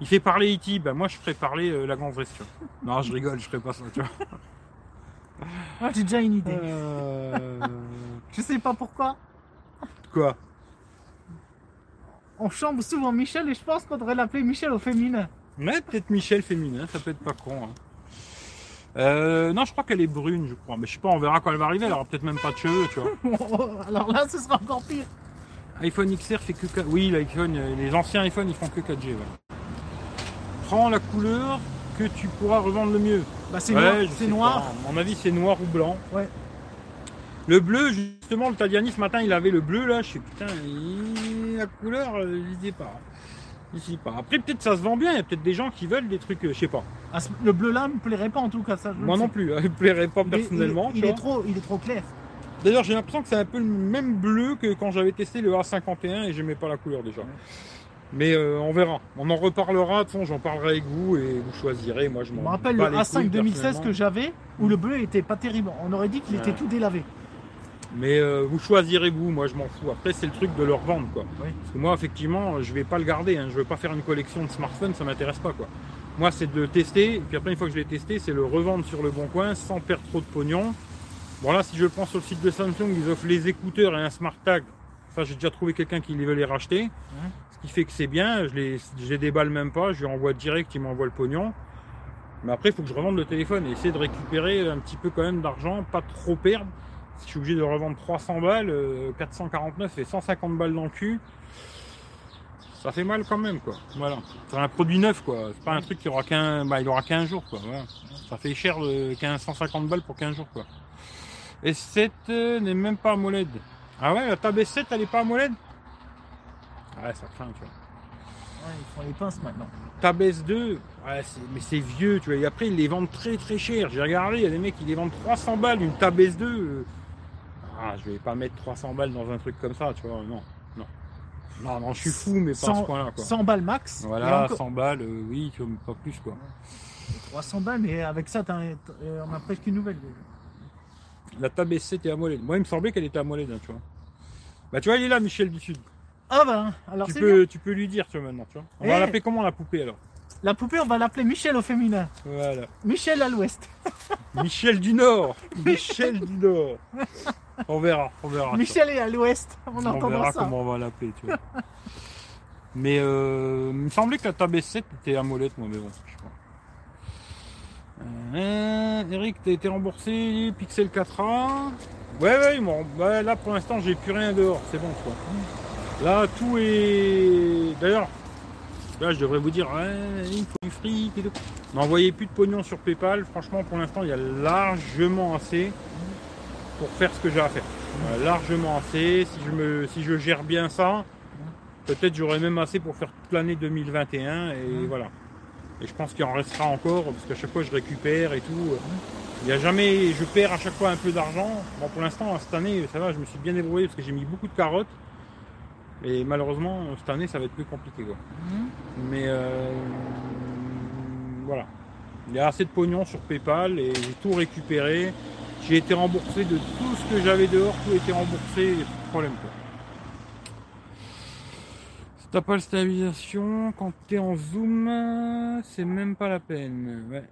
Il fait parler E.T., ben moi, je ferai parler euh, la gonzesse, tu vois. Non, je rigole, je ferai pas ça, tu vois. Moi, j'ai déjà une idée. Euh... Je sais pas pourquoi. Quoi? On chambre souvent Michel et je pense qu'on devrait l'appeler Michel au féminin. Ouais, peut-être Michel féminin, ça peut être pas con. hein. Euh, non, je crois qu'elle est brune, je crois. Mais je sais pas, on verra quand elle va arriver. Elle aura peut-être même pas de cheveux, tu vois. Alors là, ce sera encore pire. iPhone XR fait que 4... Oui, l'iPhone, euh, les anciens iPhones, ils font que 4G. ouais. Prends la couleur que tu pourras revendre le mieux. Bah, c'est Ouais, noir. C'est noir. pas. À mon avis, c'est noir ou blanc. Ouais. Le bleu, justement, le Tadiani ce matin, il avait le bleu là. Je sais putain, il- la couleur, euh, je sais pas. Pas. Après, peut-être ça se vend bien. Il y a peut-être des gens qui veulent des trucs, euh, je sais pas. Ah, le bleu là me plairait pas en tout cas. Ça, je Moi non sais. plus. hein, Il me plairait pas personnellement. Il, est, il est vois. trop, il est trop clair. D'ailleurs, j'ai l'impression que c'est un peu le même bleu que quand j'avais testé le A51 et j'aimais pas la couleur déjà. Mais euh, on verra. On en reparlera. De toute façon, j'en parlerai avec vous et vous choisirez. Moi, je Je m'en me rappelle le les A5 couilles, 2016 que j'avais où le bleu était pas terrible. On aurait dit qu'il était tout délavé. Mais euh, vous choisirez vous, moi je m'en fous. Après c'est le truc de le revendre quoi. Oui. Parce que moi effectivement je vais pas le garder, hein. je veux pas faire une collection de smartphones, ça m'intéresse pas quoi. Moi c'est de le tester, et puis après une fois que je l'ai testé, c'est le revendre sur le bon coin sans perdre trop de pognon. Bon là si je le prends sur le site de Samsung, ils offrent les écouteurs et un smart tag. Ça j'ai déjà trouvé quelqu'un qui veut les racheter. Ce qui fait que c'est bien, je les, je les déballe même pas, je lui envoie direct, il m'envoie le pognon. Mais après il faut que je revende le téléphone et essayer de récupérer un petit peu quand même d'argent, pas trop perdre. Si je suis obligé de revendre 300 balles, euh, 449 et 150 balles dans le cul, ça fait mal quand même quoi. Voilà. C'est un produit neuf quoi. C'est pas un truc qui aura qu'un, bah, il aura 15 jours quoi. Voilà. Ça fait cher de 15, 150 balles pour 15 jours quoi. S7 euh, n'est même pas AMOLED. Ah ouais, la Tab S7 elle est pas AMOLED? Ouais, ça craint tu vois. Ouais, ils font les pinces maintenant. Tab S2, ouais, c'est- mais c'est vieux, tu vois. Et après, ils les vendent très très cher. J'ai regardé, il y a des mecs qui les vendent 300 balles, une Tab S2. euh, Ah, je vais pas mettre 300 balles dans un truc comme ça, tu vois. Non, non. Non, non, je suis fou, mais pas à ce 100, point-là, quoi. 100 balles max. Voilà, encore- 100 balles, euh, oui, tu pas plus, quoi. 300 balles, mais avec ça, t'as- euh, on a presque une nouvelle. déjà. La Tab S7 était AMOLED. Moi, il me semblait qu'elle était hein, tu vois. Bah, tu vois, il est là, Michel du Sud. Ah ben, alors Tu peux, tu peux lui dire, tu vois, maintenant, tu vois. On va Eh. l'appeler comment la poupée, alors? La poupée, on va l'appeler Michel au féminin. Voilà. Michel à l'ouest. Michel du Nord Michel du Nord On verra, on verra. Michel est à l'ouest. On On entendra verra ça. comment on va l'appeler, tu vois. mais euh, il me semblait que la Tab S7 était AMOLED, moi, mais bon, je pas. Euh, Eric, t'as été remboursé Pixel 4a Ouais, ouais, m'ont- ouais, là pour l'instant, j'ai plus rien dehors, c'est bon, quoi. Là, tout est. D'ailleurs, là, je devrais vous dire, ouais, il faut du fric et tout. N'envoyez plus de pognon sur PayPal, franchement, pour l'instant, il y a largement assez pour faire ce que j'ai à faire. Euh, largement assez. Si je, me, si je gère bien ça, peut-être j'aurai même assez pour faire toute l'année 2021 et Mhm. voilà. Et je pense qu'il en restera encore parce qu'à chaque fois je récupère et tout. Il y a jamais, je perds à chaque fois un peu d'argent. Bon, pour l'instant, cette année, ça va, je me suis bien débrouillé parce que j'ai mis beaucoup de carottes. Et malheureusement, cette année, ça va être plus compliqué. Quoi. Mhm. Mais euh, voilà. Il y a assez de pognon sur PayPal et j'ai tout récupéré. J'ai été remboursé de tout ce que j'avais dehors, tout été remboursé, problème quoi. Si t'as pas le stabilisation, quand t'es en zoom, c'est même pas la peine. Ouais.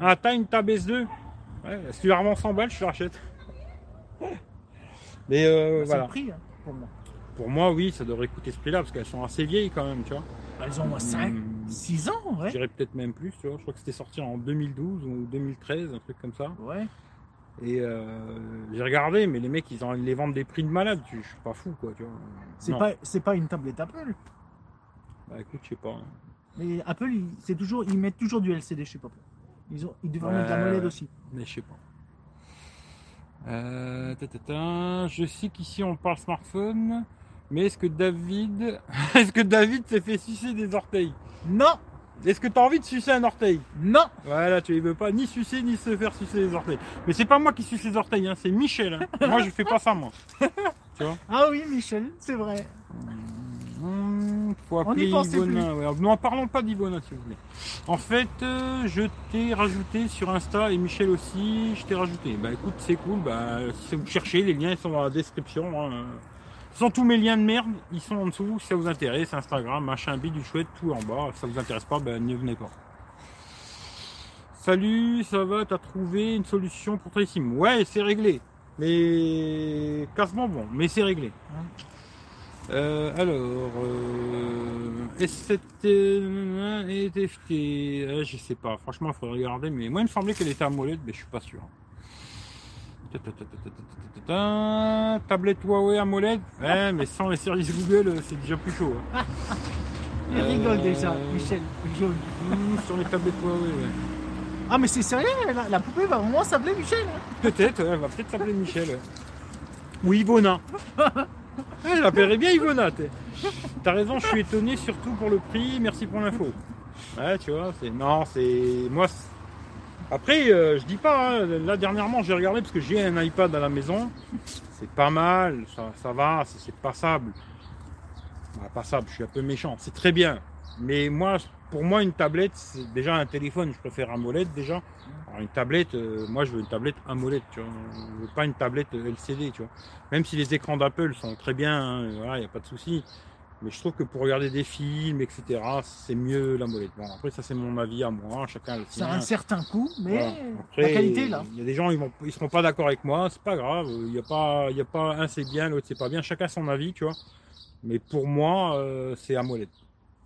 Ah, t'as une Tab S2 Ouais, si tu la revends 100 balles, je te rachète. Mais euh, C'est voilà. le prix hein, pour moi. Pour moi, oui, ça devrait coûter ce prix-là parce qu'elles sont assez vieilles quand même, tu vois. Elles ont au moins 5, Hmm. 6 ans, ouais. Je dirais peut-être même plus, tu vois. Je crois que c'était sorti en 2012 ou 2013, un truc comme ça. Ouais. Et euh, j'ai regardé, mais les mecs, ils, en, ils les vendent des prix de malade. Je suis pas fou, quoi, tu vois. C'est Non. pas, c'est pas une tablette Apple. Bah écoute, je sais pas. hein. Mais Apple, ils, c'est toujours, ils mettent toujours du LCD, je sais pas pourquoi. Ils, ont, ils devraient Ouais, mettre de la molette ouais. aussi. Mais je sais pas. Euh, ta, ta, ta. Je sais qu'ici on parle smartphone, mais est-ce que David, est-ce que David s'est fait sucer des orteils? Non, Est-ce que t'as envie de sucer un orteil? Non. Voilà, tu ne veux pas ni sucer ni se faire sucer les orteils. Mais c'est pas moi qui suce les orteils, hein, c'est Michel. hein. moi je fais pas ça moi. tu vois? Ah oui, Michel, c'est vrai. Hum, faut On appeler ouais. Non, parlons pas d'Ivona si vous voulez. En fait, euh, je t'ai rajouté sur Insta et Michel aussi, je t'ai rajouté. Bah écoute, c'est cool. Bah, si vous cherchez, les liens ils sont dans la description. hein. Ce sont tous mes liens de merde, ils sont en dessous. Si ça vous intéresse, Instagram, machin, bide, du chouette, tout en bas. Si ça vous intéresse pas, ben n'y venez pas. Salut, ça va, t'as trouvé une solution pour Tracy Ouais, c'est réglé. Mais cassement bon, mais c'est réglé. Euh, alors, euh, S7 euh, et TFT, je sais pas, franchement, il faudrait regarder, mais moi il me semblait qu'elle était AMOLED, mais je suis pas sûr. Tablette Huawei AMOLED, ouais, mais sans les services Google, c'est déjà plus chaud. Il rigole déjà, Michel. Jaune. Sur les tablettes Huawei, ouais. Ah, mais c'est sérieux, la, poupée va vraiment s'appeler Michel. Peut-être, elle va peut-être s'appeler Michel. Ou Ivona. Ouais, je l'appellerais bien Ivona. T'as raison, je suis étonné surtout pour le prix. Merci pour l'info. Ouais, tu vois, c'est. Non, c'est. Moi. c'est- Après, euh, je dis pas, hein, là dernièrement j'ai regardé parce que j'ai un iPad à la maison. C'est pas mal, ça, ça va, c'est passable. Bah, passable, je suis un peu méchant, c'est très bien. Mais moi, pour moi, une tablette, c'est déjà un téléphone, je préfère AMOLED déjà. Alors une tablette, euh, moi je veux une tablette AMOLED, tu vois. Je veux pas une tablette LCD, tu vois. Même si les écrans d'Apple sont très bien, hein, il n'y a pas de souci. Mais je trouve que pour regarder des films, etc., c'est mieux l'AMOLED. Bon, après, ça c'est mon avis à moi, chacun le Ça a un certain coût, mais Voilà. Après, la qualité là. Il y a des gens, ils vont, ils seront pas d'accord avec moi, c'est pas grave. Il y a pas, il y a pas un c'est bien, l'autre c'est pas bien. Chacun son avis, tu vois. Mais pour moi, euh, c'est AMOLED.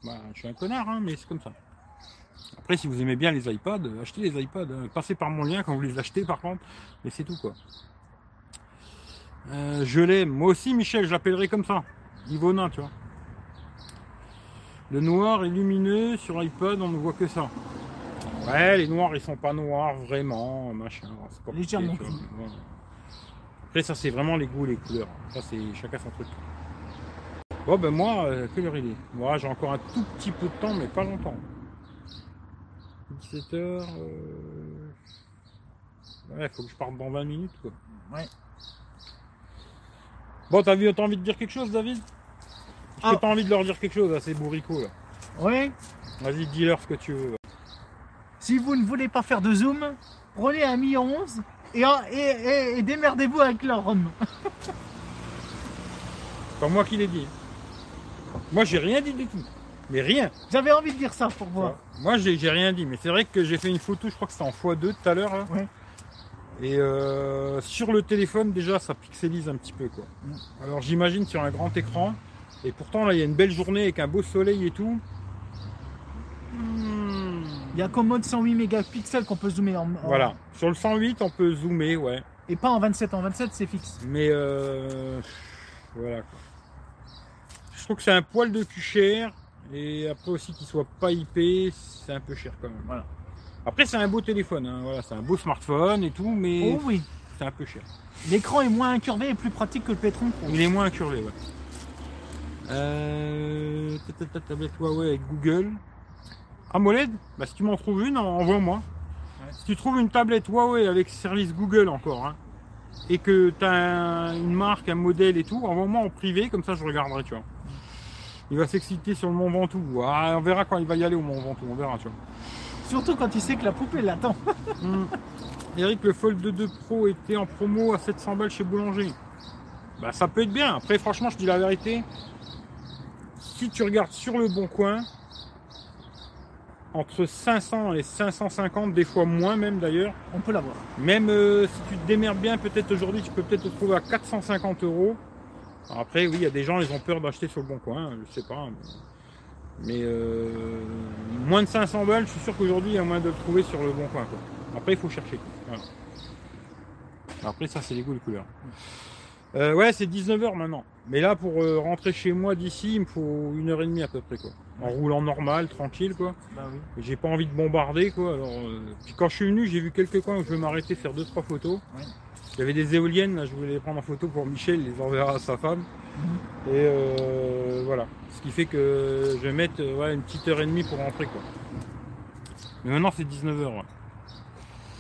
Bah, je suis un connard, hein, mais c'est comme ça. Après, si vous aimez bien les iPads, euh, achetez les iPads. euh, Passez par mon lien quand vous les achetez, par contre. Mais c'est tout, quoi. Euh, je l'aime. Moi aussi, Michel, je l'appellerai comme ça. Yvonne, tu vois. Le noir est lumineux sur iPad, on ne voit que ça. Ouais, les noirs, ils sont pas noirs vraiment, machin. Légèrement. Après, ça, c'est vraiment les goûts, les couleurs. Ça, c'est chacun son truc. Bon, ben moi, euh, quelle heure il est Moi, j'ai encore un tout petit peu de temps, mais pas longtemps. 17h. Euh... Ouais, faut que je parte dans 20 minutes, quoi. Ouais. Bon, t'as vu, t'as envie de dire quelque chose, David? Ah. que t'as envie de leur dire quelque chose à ces bourricots, là Ouais. Vas-y, dis-leur ce que tu veux. Si vous ne voulez pas faire de zoom, prenez un Mi 11 et, et, et- et démerdez-vous avec leur. C'est pas moi qui l'ai dit. Moi, j'ai rien dit du tout. Mais rien. J'avais envie de dire ça pour voir. Moi, j'ai j'ai rien dit. Mais c'est vrai que j'ai fait une photo, je crois que c'était en x2 tout à l'heure. Ouais. Et euh, sur le téléphone, déjà, ça pixelise un petit peu. quoi. Mm. Alors, j'imagine sur un grand écran. Et pourtant, là, il y a une belle journée avec un beau soleil et tout. Hmm. Il y a qu'en mode 108 mégapixels qu'on peut zoomer en, en- Voilà. Sur le 108, on peut zoomer, ouais. et pas en 27. En 27, c'est fixe. Mais euh, voilà quoi. Je trouve que c'est un poil de cul cher. Et après aussi qu'il soit pas IP, c'est un peu cher quand même. Voilà. Après c'est un beau téléphone, hein, voilà, c'est un beau smartphone et tout, mais Oh oui. c'est un peu cher. L'écran est moins incurvé et plus pratique que le Petron Pro. Il est moins incurvé, ouais. Euh, ta- ta- ta- tablette Huawei avec Google. AMOLED Bah si tu m'en trouves une, envoie-moi. Ouais. Si tu trouves une tablette Huawei avec service Google encore, hein, et que tu as une marque, un modèle et tout, envoie-moi en privé, comme ça je regarderai, tu vois. Il va s'exciter sur le Mont Ventoux. Ah, on verra quand il va y aller au Mont Ventoux, on verra, tu vois. Surtout quand tu sais que la poupée l'attend. Hmm. Eric, le Fold 2 Pro était en promo à 700 balles chez Boulanger. Bah, ça peut être bien. Après, franchement, je dis la vérité. Si tu regardes sur le bon coin, entre 500 et 550, des fois moins même d'ailleurs. On peut l'avoir. Même euh, si tu te démerdes bien, peut-être aujourd'hui, tu peux peut-être te trouver à 450 euros. Après, oui, il y a des gens, ils ont peur d'acheter sur le bon coin, je sais pas. Mais, mais, euh, moins de 500 balles, je suis sûr qu'aujourd'hui, il y a moyen de le trouver sur le bon coin. Quoi. Après, il faut chercher. Voilà. Après, ça, c'est les goûts de couleurs. Euh, ouais, c'est 19h maintenant. Mais là, pour euh, rentrer chez moi d'ici, il me faut une heure et demie à peu près, quoi. En roulant normal, tranquille, quoi. Bah oui. J'ai pas envie de bombarder, quoi. Alors, euh, Puis quand je suis venu, j'ai vu quelques coins où je vais m'arrêter faire deux trois photos. Ouais. Il y avait des éoliennes, là, je voulais les prendre en photo pour Michel, il les enverra à sa femme. Et euh, voilà. Ce qui fait que je vais mettre euh, ouais, une petite heure et demie pour rentrer, quoi. Mais maintenant, c'est 19h, ouais.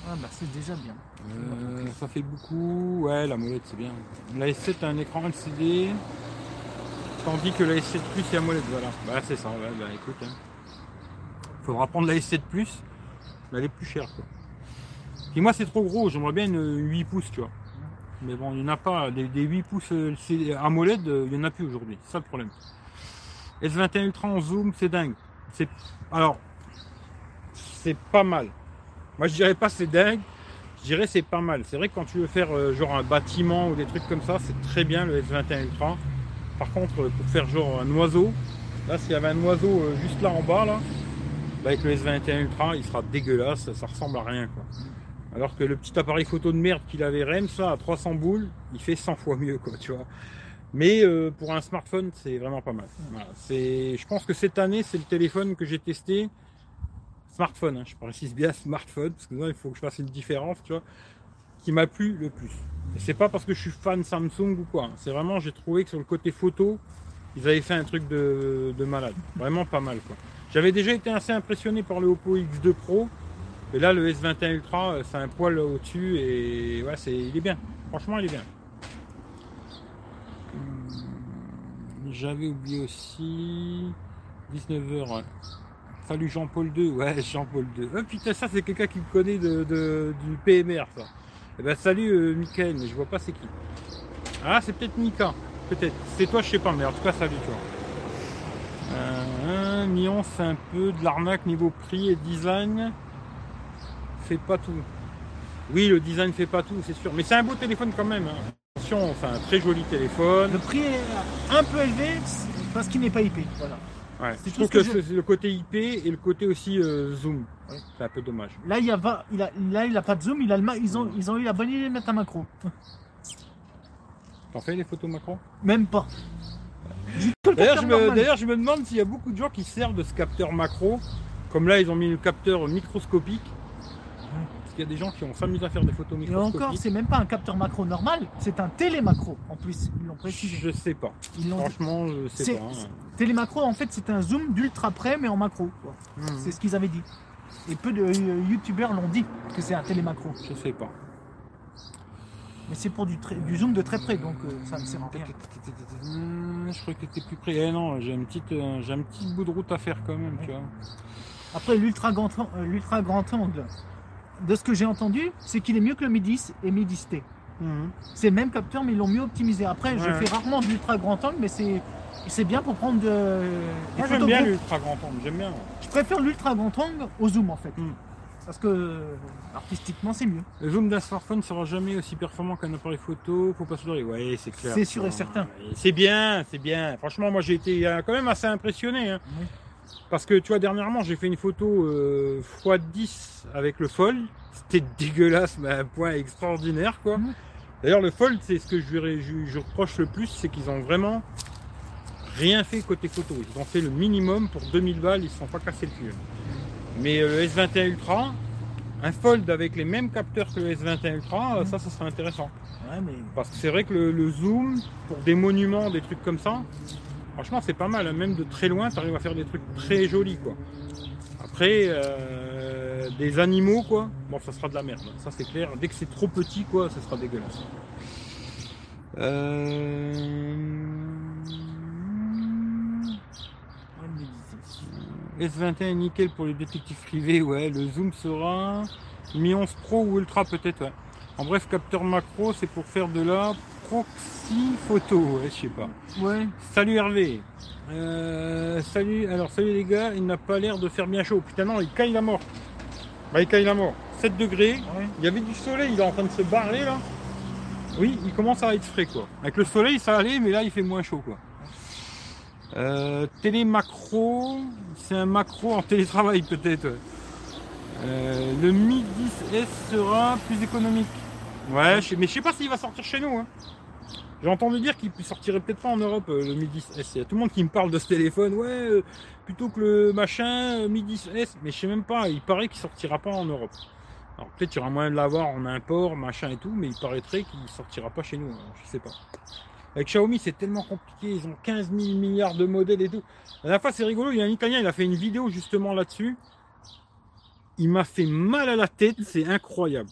Ah bah c'est déjà bien. Euh, ça fait beaucoup. Ouais, la molette, c'est bien. La S7 a un écran LCD. Tandis que la S7 Plus est à molette, voilà. Bah, c'est ça, ouais, bah écoute. Hein. Faudra prendre la S7 Plus, mais elle est plus chère, quoi. Puis moi, c'est trop gros, j'aimerais bien une 8 pouces, tu vois. Mais bon, il n'y en a pas. Des, des 8 pouces euh, LCD AMOLED, euh, il n'y en a plus aujourd'hui. C'est ça le problème. S21 Ultra en zoom, c'est dingue. C'est alors, c'est pas mal. Moi, je dirais pas c'est dingue. Dirais c'est pas mal. C'est vrai que quand tu veux faire euh, genre un bâtiment ou des trucs comme ça, c'est très bien le S21 Ultra. Par contre, euh, pour faire genre un oiseau, là, s'il y avait un oiseau euh, juste là en bas, là, bah, avec le S21 Ultra, il sera dégueulasse. Ça, ressemble à rien, quoi. Alors que le petit appareil photo de merde qu'il avait REM, ça, à 300 boules, il fait 100 fois mieux, quoi, tu vois. Mais pour un smartphone, c'est vraiment pas mal. Voilà, je pense que cette année, c'est le téléphone que j'ai testé. Smartphone, hein, je précise bien smartphone, parce que sinon, il faut que je fasse une différence, tu vois, qui m'a plu le plus. Et c'est pas parce que je suis fan Samsung ou quoi. hein. C'est vraiment, j'ai trouvé que sur le côté photo, ils avaient fait un truc de, de malade. Vraiment pas mal, quoi. J'avais déjà été assez impressionné par le Oppo X2 Pro. Et là, le S21 Ultra, euh, c'est un poil au-dessus et ouais, c'est, il est bien. Franchement, il est bien. Hum, J'avais oublié aussi 19h. Salut Jean-Paul II, ouais Jean-Paul II. Oh putain, ça c'est quelqu'un qui me connaît de, du PMR ça. Eh ben salut euh, mais je vois pas c'est qui. Ah c'est peut-être Mika, peut-être. C'est toi je sais pas, mais en tout cas salut toi. Euh, Mion c'est un peu de l'arnaque niveau prix et design. Fait pas tout. Oui le design fait pas tout, c'est sûr. Mais c'est un beau téléphone quand même. hein. Attention, c'est un très joli téléphone. Le prix est un peu élevé parce qu'il n'est pas IP. Voilà. Ouais, je trouve que, que je- c'est le côté IP et le côté aussi euh, zoom. Ouais. C'est un peu dommage. Là il y a, va- il a, là il a pas de zoom, il a le ma- ils ont, ils ont eu la bonne idée de mettre un macro. T'en fais les photos macro? Même pas. D'ailleurs je, me, d'ailleurs, je me demande s'il y a beaucoup de gens qui servent de ce capteur macro. Comme là, ils ont mis le capteur microscopique. Qu'il y a des gens qui ont s'amusé à faire des photos Et microscopiques. encore, c'est même pas un capteur macro normal, c'est un télémacro en plus. Ils l'ont précisé. je sais pas. Ils. Franchement, je sais pas. hein. Télémacro, en fait, c'est un zoom d'ultra près, mais en macro. Mhm. C'est ce qu'ils avaient dit. Et peu de euh, youtubeurs l'ont dit que c'est un télémacro. Je sais pas. Mais c'est pour du, du zoom de très près, donc euh, ça ne sert à rien. Hum, Je crois que t'étais plus près. Eh non, j'ai une petite, euh, j'ai un petit bout de route à faire quand même, tu vois. Après, l'ultra grand, euh, l'ultra grand angle, de ce que j'ai entendu, c'est qu'il est mieux que le Mi 10 et Mi 10T. Mhm. C'est le même capteur, mais ils l'ont mieux optimisé. Après, je fais rarement de l'ultra grand angle, mais c'est c'est bien pour prendre de. Moi j'aime bien l'ultra grand angle, j'aime bien. Je préfère l'ultra grand angle au zoom en fait. Hmm. Parce que artistiquement, c'est mieux. Le zoom d'un smartphone sera jamais aussi performant qu'un appareil photo, faut pas se leurrer. Ouais, c'est clair. C'est sûr et certain. C'est bien, c'est bien. Franchement, moi j'ai été euh, quand même assez impressionné. hein. Parce que tu vois, dernièrement, j'ai fait une photo euh, x10 avec le Fold. C'était dégueulasse, mais à un point extraordinaire, quoi. Mhm. D'ailleurs, le Fold, c'est ce que je, lui- je, je reproche le plus, c'est qu'ils ont vraiment rien fait côté photo. Ils ont fait le minimum pour 2000 balles, ils se sont pas cassés le cul. Mais euh, le S21 Ultra, un Fold avec les mêmes capteurs que le S21 Ultra, euh, ça, ça serait intéressant. Ouais, mais Parce que c'est vrai que le, le zoom, pour des monuments, des trucs comme ça, franchement, c'est pas mal. hein. Même de très loin, tu arrives à faire des trucs très jolis, quoi. Après, euh, des animaux, quoi, bon, ça sera de la merde. hein. Ça, c'est clair. Dès que c'est trop petit, quoi, ça sera dégueulasse. Euh... ouais, Mi 10. S21 nickel pour les détectives privés, ouais. Le zoom sera Mi 11 Pro ou Ultra peut-être, ouais. En bref, capteur macro, c'est pour faire de la proxy photo, ouais, je sais pas. Ouais. Salut Hervé. Euh, salut, alors salut les gars, il n'a pas l'air de faire bien chaud. Putain non, il caille la mort. Bah il caille la mort. 7 degrés, Ouais. il y avait du soleil, il est en train de se barrer là. Oui, il commence à être frais quoi. Avec le soleil ça allait, mais là il fait moins chaud quoi. Euh, télé macro, c'est un macro en télétravail peut-être. ouais. Euh, le Mi 10S sera plus économique. Ouais, mais je sais pas s'il va sortir chez nous. hein. J'ai entendu dire qu'il sortirait peut-être pas en Europe euh, le Mi 10S. Il y a tout le monde qui me parle de ce téléphone. Ouais, euh, plutôt que le machin euh, Mi 10S. Mais je sais même pas. Il paraît qu'il sortira pas en Europe. Alors peut-être qu'il y aura moyen de l'avoir en import, machin et tout, mais il paraîtrait qu'il sortira pas chez nous. alors je sais pas. Avec Xiaomi, c'est tellement compliqué. Ils ont 15 000 milliards de modèles et tout. La dernière fois, c'est rigolo. Il y a un Italien, il a fait une vidéo justement là-dessus. Il m'a fait mal à la tête. C'est incroyable.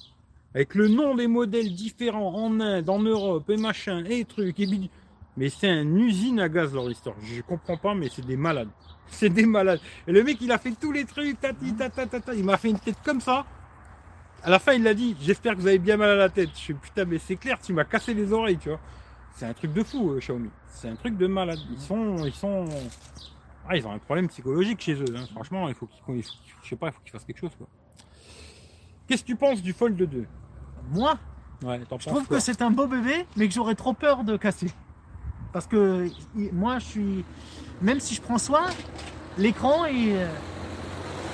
Avec le nom des modèles différents en Inde, en Europe, et machin, et trucs, et bidule. Mais c'est une usine à gaz leur histoire. Je comprends pas, mais c'est des malades. C'est des malades. Et le mec, il a fait tous les trucs, tati, tata, tata. Il m'a fait une tête comme ça. À la fin, il a dit J'espère que vous avez bien mal à la tête. Je suis putain, mais c'est clair, tu m'as cassé les oreilles, tu vois. C'est un truc de fou, euh, Xiaomi. C'est un truc de malade. Ils sont. Ils sont. Ah, ils ont un problème psychologique chez eux. hein. Franchement, il faut qu'ils. Je sais pas, qu'ils fassent quelque chose. Qu'est-ce que tu penses du Fold 2 Moi, Ouais, je trouve quoi que c'est un beau bébé, mais que j'aurais trop peur de casser. Parce que moi, je suis. Même si je prends soin, l'écran est. euh,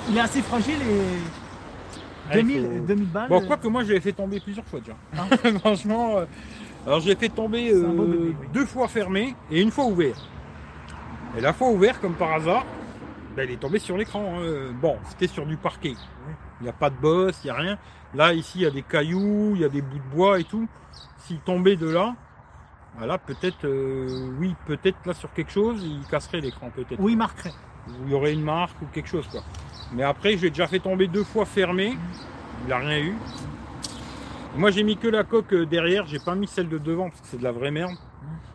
Il est assez fragile et. Ouais, il 2000, faut- 2000 balles. Bon, quoi que moi, je l'ai fait tomber plusieurs fois déjà. Ah. Franchement, euh, alors j'ai fait tomber euh, bébé, oui. deux fois fermé et une fois ouvert. Et la fois ouvert, comme par hasard, ben, il est tombé sur l'écran. hein. Bon, c'était sur du parquet. Il n'y a pas de bosse, il n'y a rien. Là, ici, il y a des cailloux, il y a des bouts de bois et tout. S'il tombait de là, voilà, peut-être, euh, oui, peut-être là sur quelque chose, il casserait l'écran, peut-être. Oui, il marquerait. Il y aurait une marque ou quelque chose, quoi. Mais après, je l'ai déjà fait tomber deux fois fermé. Il n'a rien eu. Moi, j'ai mis que la coque euh, derrière. J'ai pas mis celle de devant parce que c'est de la vraie merde.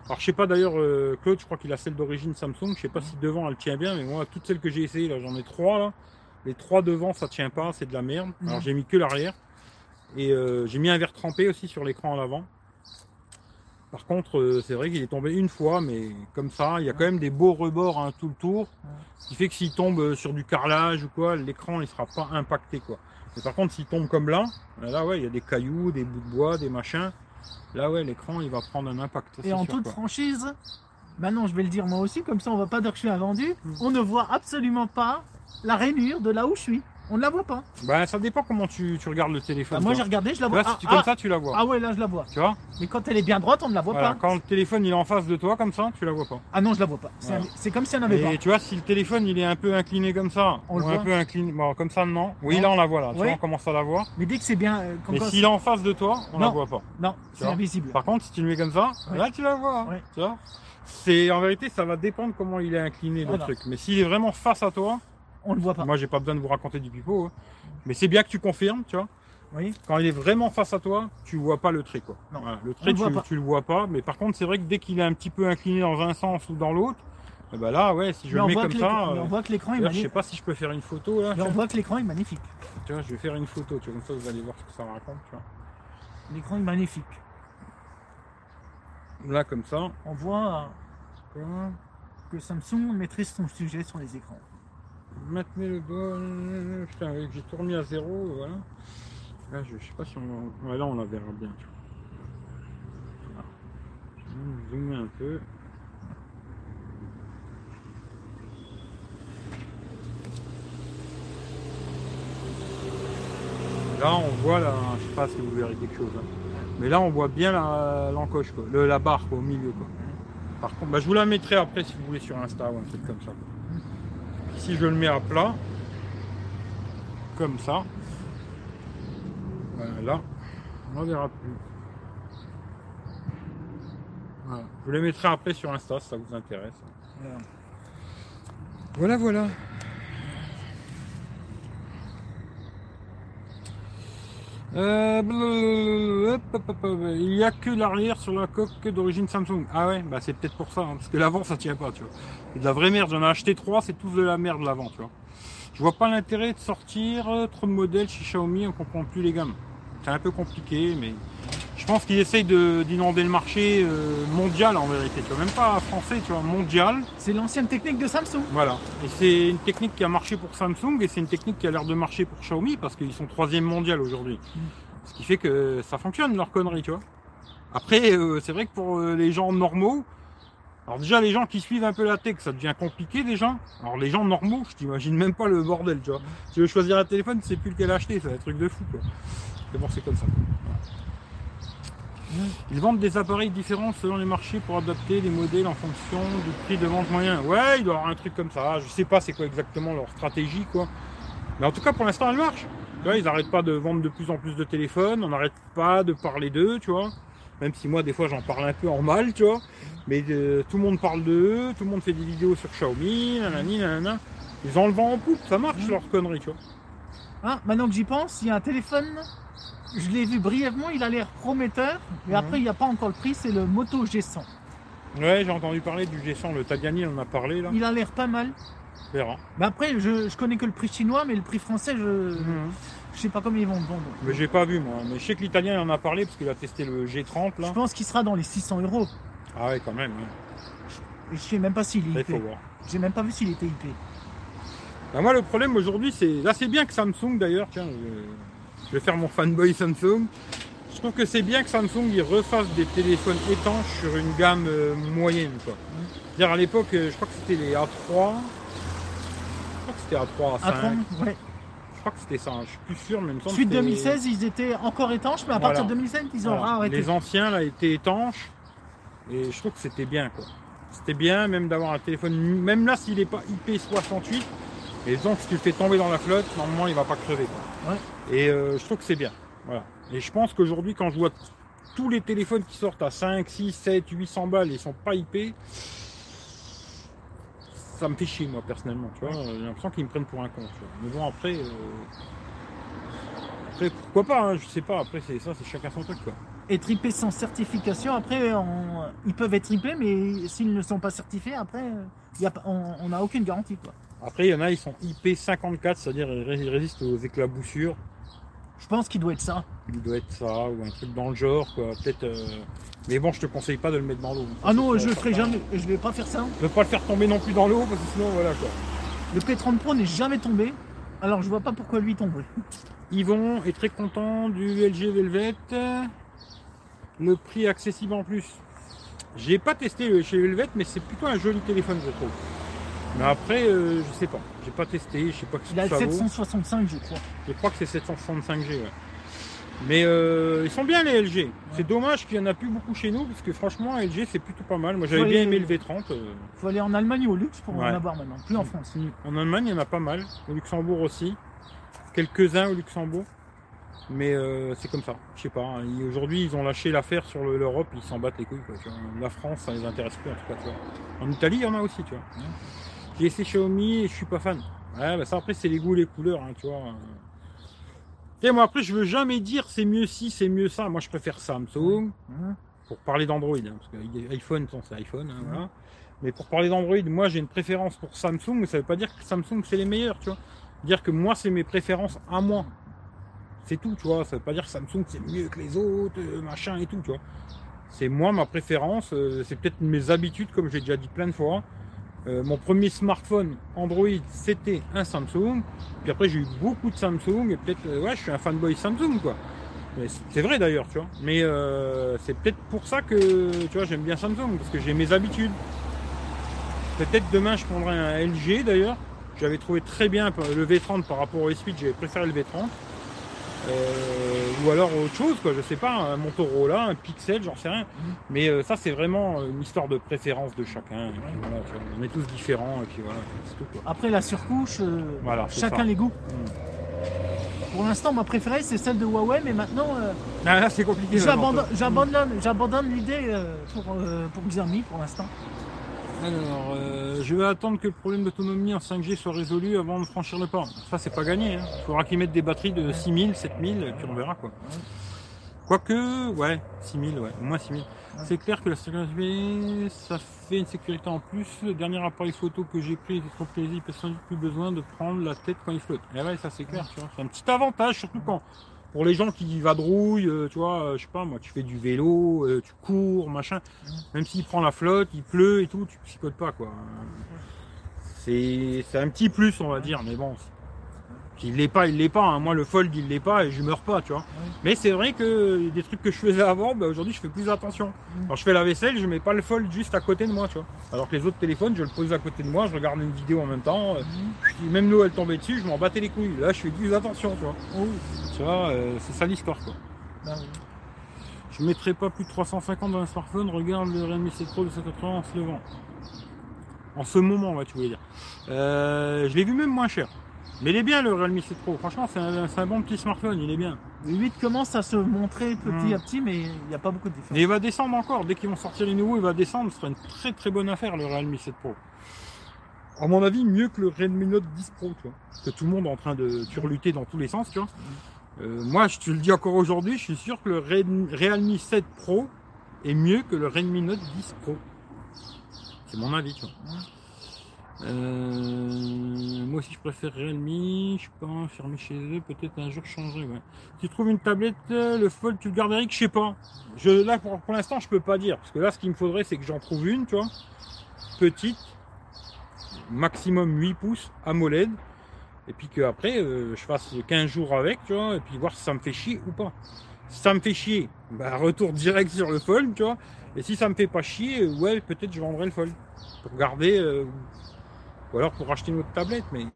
Alors, je sais pas d'ailleurs, euh, Claude, je crois qu'il a celle d'origine Samsung. Je sais pas si devant elle tient bien, mais moi, toutes celles que j'ai essayées, là, j'en ai trois là. Les trois devant, ça tient pas, c'est de la merde. Alors, j'ai mis que l'arrière. Et euh, j'ai mis un verre trempé aussi sur l'écran à l'avant. Par contre, euh, c'est vrai qu'il est tombé une fois, mais comme ça, il y a quand même des beaux rebords hein, tout le tour. Ce qui fait que s'il tombe euh, sur du carrelage ou quoi, l'écran il sera pas impacté quoi. Mais par contre, s'il tombe comme là, là ouais, il y a des cailloux, des bouts de bois, des machins. Là ouais, l'écran il va prendre un impact. ça, Et en sûr, toute quoi. franchise, maintenant je vais le dire moi aussi, comme ça on va pas dire que je suis un vendu, Mm. on ne voit absolument pas la rainure de là où je suis. On ne la voit pas. Bah, ça dépend comment tu, tu regardes le téléphone. moi j'ai regardé, je la vois. Là, si ah, tu comme ah, ça, tu la vois. ah ouais, là je la vois. Tu vois Mais quand elle est bien droite, on ne la voit Voilà, pas. Quand le téléphone il est en face de toi comme ça, tu la vois pas. Ah non, je la vois pas. C'est Voilà. comme si elle n'avait pas. Et tu vois, si le téléphone il est un peu incliné comme ça, On ou le un voit peu incliné, bon, comme ça non. Oui, Non. là on la voit là. Tu Ouais. vois, on commence à la voir. Mais dès que c'est bien. euh, quand- Mais s'il est en face de toi, on la Non. voit pas. Non, c'est invisible. Par contre, si tu le mets comme ça, Ouais. là tu la vois. Ouais. Tu vois C'est en vérité, ça va dépendre comment il est incliné le Voilà. truc. Mais s'il est vraiment face à toi, On le voit pas. moi j'ai pas besoin de vous raconter du pipeau. hein. Mais c'est bien que tu confirmes, tu vois. Oui. Quand il est vraiment face à toi, tu vois pas le trait quoi. Non. Voilà, le trait le tu, pas. tu le vois pas. Mais par contre, c'est vrai que dès qu'il est un petit peu incliné dans un sens ou dans l'autre, eh ben là ouais, si je Mais le mets comme ça. mais euh, on voit que l'écran est je sais magnifique. pas si je peux faire une photo là. Mais on voit que l'écran est magnifique. Tu vois, je vais faire une photo, tu vois, comme ça vous allez voir ce que ça raconte. Tu vois. L'écran est magnifique. Là comme ça. On voit Quoi que Samsung maîtrise son sujet sur les écrans. Maintenez le bon. Putain, j'ai tout remis à zéro, voilà. Là, je, je sais pas si on. Ouais, là, on la verra bien. Je vais zoomer un peu. Là, on voit la. Je sais pas si vous verrez quelque chose. hein. Mais là, on voit bien la- l'encoche. Le- la barre, quoi, au milieu, quoi. Par contre, bah, je vous la mettrai après si vous voulez sur Insta ou un truc comme ça. Si je le mets à plat, comme ça, voilà, on ne verra plus. Voilà. Je vous les mettrai après sur Insta si ça vous intéresse. Voilà. Voilà, voilà. Euh, il n'y a que l'arrière sur la coque d'origine Samsung. Ah ouais, bah c'est peut-être pour ça, hein, parce que l'avant ça tient pas, tu vois. C'est de la vraie merde, j'en ai acheté trois, c'est tous de la merde l'avant, tu vois. Je vois pas l'intérêt de sortir euh, trop de modèles chez Xiaomi, on comprend plus les gammes. C'est un peu compliqué, mais pense qu'ils essayent de- d'inonder le marché euh, mondial en vérité, tu vois, même pas français, tu vois, mondial. C'est l'ancienne technique de Samsung. Voilà. Et c'est une technique qui a marché pour Samsung et c'est une technique qui a l'air de marcher pour Xiaomi parce qu'ils sont troisième mondial aujourd'hui. Mm. Ce qui fait que ça fonctionne leur connerie, tu vois. Après, euh, c'est vrai que pour euh, les gens normaux, alors déjà les gens qui suivent un peu la tech, ça devient compliqué déjà. Alors les gens normaux, je t'imagine même pas le bordel, tu vois. Tu veux choisir un téléphone, tu sais plus lequel acheter, c'est un truc de fou, quoi. Mais bon, c'est comme ça. Voilà. Ils vendent des appareils différents selon les marchés pour adapter les modèles en fonction du prix de vente moyen. Ouais, il doit y avoir un truc comme ça. Je sais pas c'est quoi exactement leur stratégie, quoi. Mais en tout cas, pour l'instant, elle marche. Tu vois, ils n'arrêtent pas de vendre de plus en plus de téléphones. On n'arrête pas de parler d'eux, tu vois. Même si moi, des fois, j'en parle un peu en mal, tu vois. Mais euh, tout le monde parle d'eux, tout le monde fait des vidéos sur Xiaomi, nanani, nanana. Ils en le vent en poupe, ça marche leur connerie, tu vois. Hein, maintenant que j'y pense, il y a un téléphone. Je l'ai vu brièvement, il a l'air prometteur. Mais Mhm. après, il n'y a pas encore le prix, c'est le Moto G100. Ouais, j'ai entendu parler du G100, le Tagliani on en a parlé là. Il a l'air pas mal. Verra. Mais après, je, je connais que le prix chinois, mais le prix français, je Mhm. je sais pas comment ils vont le vendre. Mais j'ai pas vu moi. Mais je sais que l'italien il en a parlé parce qu'il a testé le G30 là. Je pense qu'il sera dans les 600 euros. Ah ouais, quand même. ouais. Et je sais même pas s'il est il faut IP. voir. J'ai même pas vu s'il était IP. Bah, moi, le problème aujourd'hui, c'est. Là, c'est bien que Samsung d'ailleurs, tiens, je... je vais faire mon fanboy Samsung. Je trouve que c'est bien que Samsung il refasse des téléphones étanches sur une gamme euh, moyenne. Quoi. C'est-à-dire à l'époque, euh, je crois que c'était les A3. Je crois que c'était A3, A5. Attends, ouais. Je crois que c'était ça, hein, je suis plus sûr, mais il me semble Suite que c'était- 2016, ils étaient encore étanches, mais à partir de Voilà. 2016, ils ont Voilà. arrêté. Les anciens là étaient étanches et je trouve que c'était bien quoi. C'était bien même d'avoir un téléphone, même là s'il n'est pas IP68, et donc si tu le fais tomber dans la flotte, normalement il va pas crever. Quoi. Ouais. Et euh, je trouve que c'est bien. Voilà. Et je pense qu'aujourd'hui quand je vois tous les téléphones qui sortent à 5, 6, 7, 800 balles et ils sont pas IP, ça me fait chier moi personnellement, tu vois. J'ai l'impression qu'ils me prennent pour un con. tu vois. Mais bon après, euh, après pourquoi pas, hein, je sais pas. Après c'est ça, c'est chacun son truc quoi. Être IP sans certification, après, on- ils peuvent être IP, mais s'ils ne sont pas certifiés, après, y a on n'a aucune garantie. Quoi. Après, il y en a, ils sont IP54, c'est-à-dire ils résistent aux éclaboussures. Je pense qu'il doit être ça. Il doit être ça, ou un truc dans le genre, quoi. Peut-être. euh, Mais bon, je te conseille pas de le mettre dans l'eau. Ah non, je le ferai jamais. Je vais pas faire ça. Ne pas le faire tomber non plus dans l'eau, parce que sinon, voilà quoi. Le P30 Pro n'est jamais tombé. Alors je vois pas pourquoi lui tomberait. Yvon est très content du LG Velvet. Le prix accessible en plus. J'ai pas testé le chez Velvet, mais c'est plutôt un joli téléphone, je trouve. Mais après, euh, je sais pas. J'ai pas testé, je sais pas ce Il a que le ça vaut. 765, je crois. Je crois que c'est 765G. Ouais. Mais euh, ils sont bien les LG. C'est dommage qu'il n'y en a plus beaucoup chez nous, parce que franchement, LG c'est plutôt pas mal. Moi j'avais bien aimé le V30. euh. Faut aller en Allemagne au luxe pour Ouais. en avoir maintenant, plus en France. En Allemagne, il y en a pas mal. Au Luxembourg aussi. Quelques-uns au Luxembourg. Mais euh, c'est comme ça. Je sais pas. hein. Ils- Aujourd'hui, ils ont lâché l'affaire sur le- l'Europe. Ils s'en battent les couilles. quoi, tu vois. La France, ça les intéresse plus en tout cas. tu vois. En Italie, il y en a aussi. Tu vois. J'ai essayé Xiaomi et je suis pas fan. Ouais, bah ça après, c'est les goûts, les couleurs. hein, tu vois. Et moi après, je veux jamais dire c'est mieux ci, c'est mieux ça. Moi, je préfère Samsung Hein pour parler d'Android, hein, parce que iPhone, c'est iPhone, hein, voilà. Mais pour parler d'Android, moi j'ai une préférence pour Samsung, mais ça veut pas dire que Samsung c'est les meilleurs, tu vois. Dire que moi c'est mes préférences à moi. C'est tout, tu vois. Ça veut pas dire que Samsung c'est mieux que les autres, euh, machin et tout, tu vois. C'est moi ma préférence, euh, c'est peut-être mes habitudes, comme j'ai déjà dit plein de fois. Euh, mon premier smartphone Android c'était un Samsung. Puis après j'ai eu beaucoup de Samsung et peut-être euh, ouais je suis un fanboy Samsung quoi. C'est vrai d'ailleurs, tu vois. Mais euh, c'est peut-être pour ça que tu vois j'aime bien Samsung parce que j'ai mes habitudes. Peut-être demain je prendrai un LG d'ailleurs. J'avais trouvé très bien le V30 par rapport au S8, j'avais préféré le V30. Euh, ou alors autre chose, quoi, je sais pas, un Motorola, un Pixel, j'en sais rien. Mais euh, ça c'est vraiment une histoire de préférence de chacun. Puis voilà, on est tous différents et puis voilà, c'est tout quoi. Après la surcouche, euh, Voilà, chacun ça. les goûts. Mm. Pour l'instant, ma préférée, c'est celle de Huawei, mais maintenant, euh, Ah, là c'est compliqué. j'abandonne, l'idée euh, pour, euh, pour Xiaomi pour l'instant. Alors, euh, je vais attendre que le problème d'autonomie en 5G soit résolu avant de franchir le pas. Ça, c'est pas gagné. hein. Il faudra qu'ils mettent des batteries de 6000, 7000, et puis on verra quoi. Quoique, ouais, 6000, ouais, au moins 6000. C'est clair que la sécurité, ça fait une sécurité en plus. Le dernier appareil photo que j'ai pris était trop plaisir, personne n'a plus besoin de prendre la tête quand il flotte. Et ouais, ça c'est clair, tu vois. C'est un petit avantage, surtout quand, pour les gens qui vadrouillent, euh, tu vois, euh, je sais pas, moi, tu fais du vélo, euh, tu cours, machin. Même s'il prend la flotte, il pleut et tout, tu psychotes pas, quoi. C'est c'est un petit plus, on va dire, mais bon. S'il l'est pas, il l'est pas. hein. Moi, le fold, il l'est pas et je meurs pas, tu vois. Mais c'est vrai que des trucs que je faisais avant, bah, aujourd'hui, je fais plus attention. Quand je fais la vaisselle, je mets pas le fold juste à côté de moi, tu vois. Alors que les autres téléphones, je le pose à côté de moi, je regarde une vidéo en même temps. euh, puis même l'eau, elle tombait dessus, je m'en battais les couilles. Là, je fais plus attention, tu vois. Oh, Tu vois, euh, c'est ça l'histoire, quoi. bah oui. Je mettrai pas plus de 350 dans un smartphone. Regarde le Redmi 7 Pro de 180 en se levant. En ce moment, tu voulais dire. Euh, je l'ai vu même moins cher. Mais il est bien le Realme 7 Pro. Franchement, c'est un, bon petit smartphone. Il est bien. Le 8 commence à se montrer petit Hmm. à petit, mais il n'y a pas beaucoup de différence. Et il va descendre encore. Dès qu'ils vont sortir les nouveaux, il va descendre. Ce sera une très très bonne affaire le Realme 7 Pro. À mon avis, mieux que le Redmi Note 10 Pro, tu vois. Parce que tout le monde est en train de turluter dans tous les sens, tu vois. Euh, moi, je te le dis encore aujourd'hui, je suis sûr que le Realme 7 Pro est mieux que le Redmi Note 10 Pro. C'est mon avis, tu vois. Euh, moi aussi, je préfère Realme. Je suis pas chez eux. Peut-être un jour changer. Ouais. Tu trouves une tablette, euh, le Fold, tu le gardes Eric, je sais pas. Je, là, pour, l'instant, je peux pas dire. Parce que là, ce qu'il me faudrait, c'est que j'en trouve une, tu vois. Petite. Maximum 8 pouces AMOLED. Et puis qu'après, euh, je fasse 15 jours avec, tu vois. Et puis voir si ça me fait chier ou pas. Si ça me fait chier, bah, retour direct sur le Fold, tu vois. Et si ça me fait pas chier, ouais, peut-être je vendrai le Fold. Pour garder. euh, ou alors pour acheter une autre tablette, mais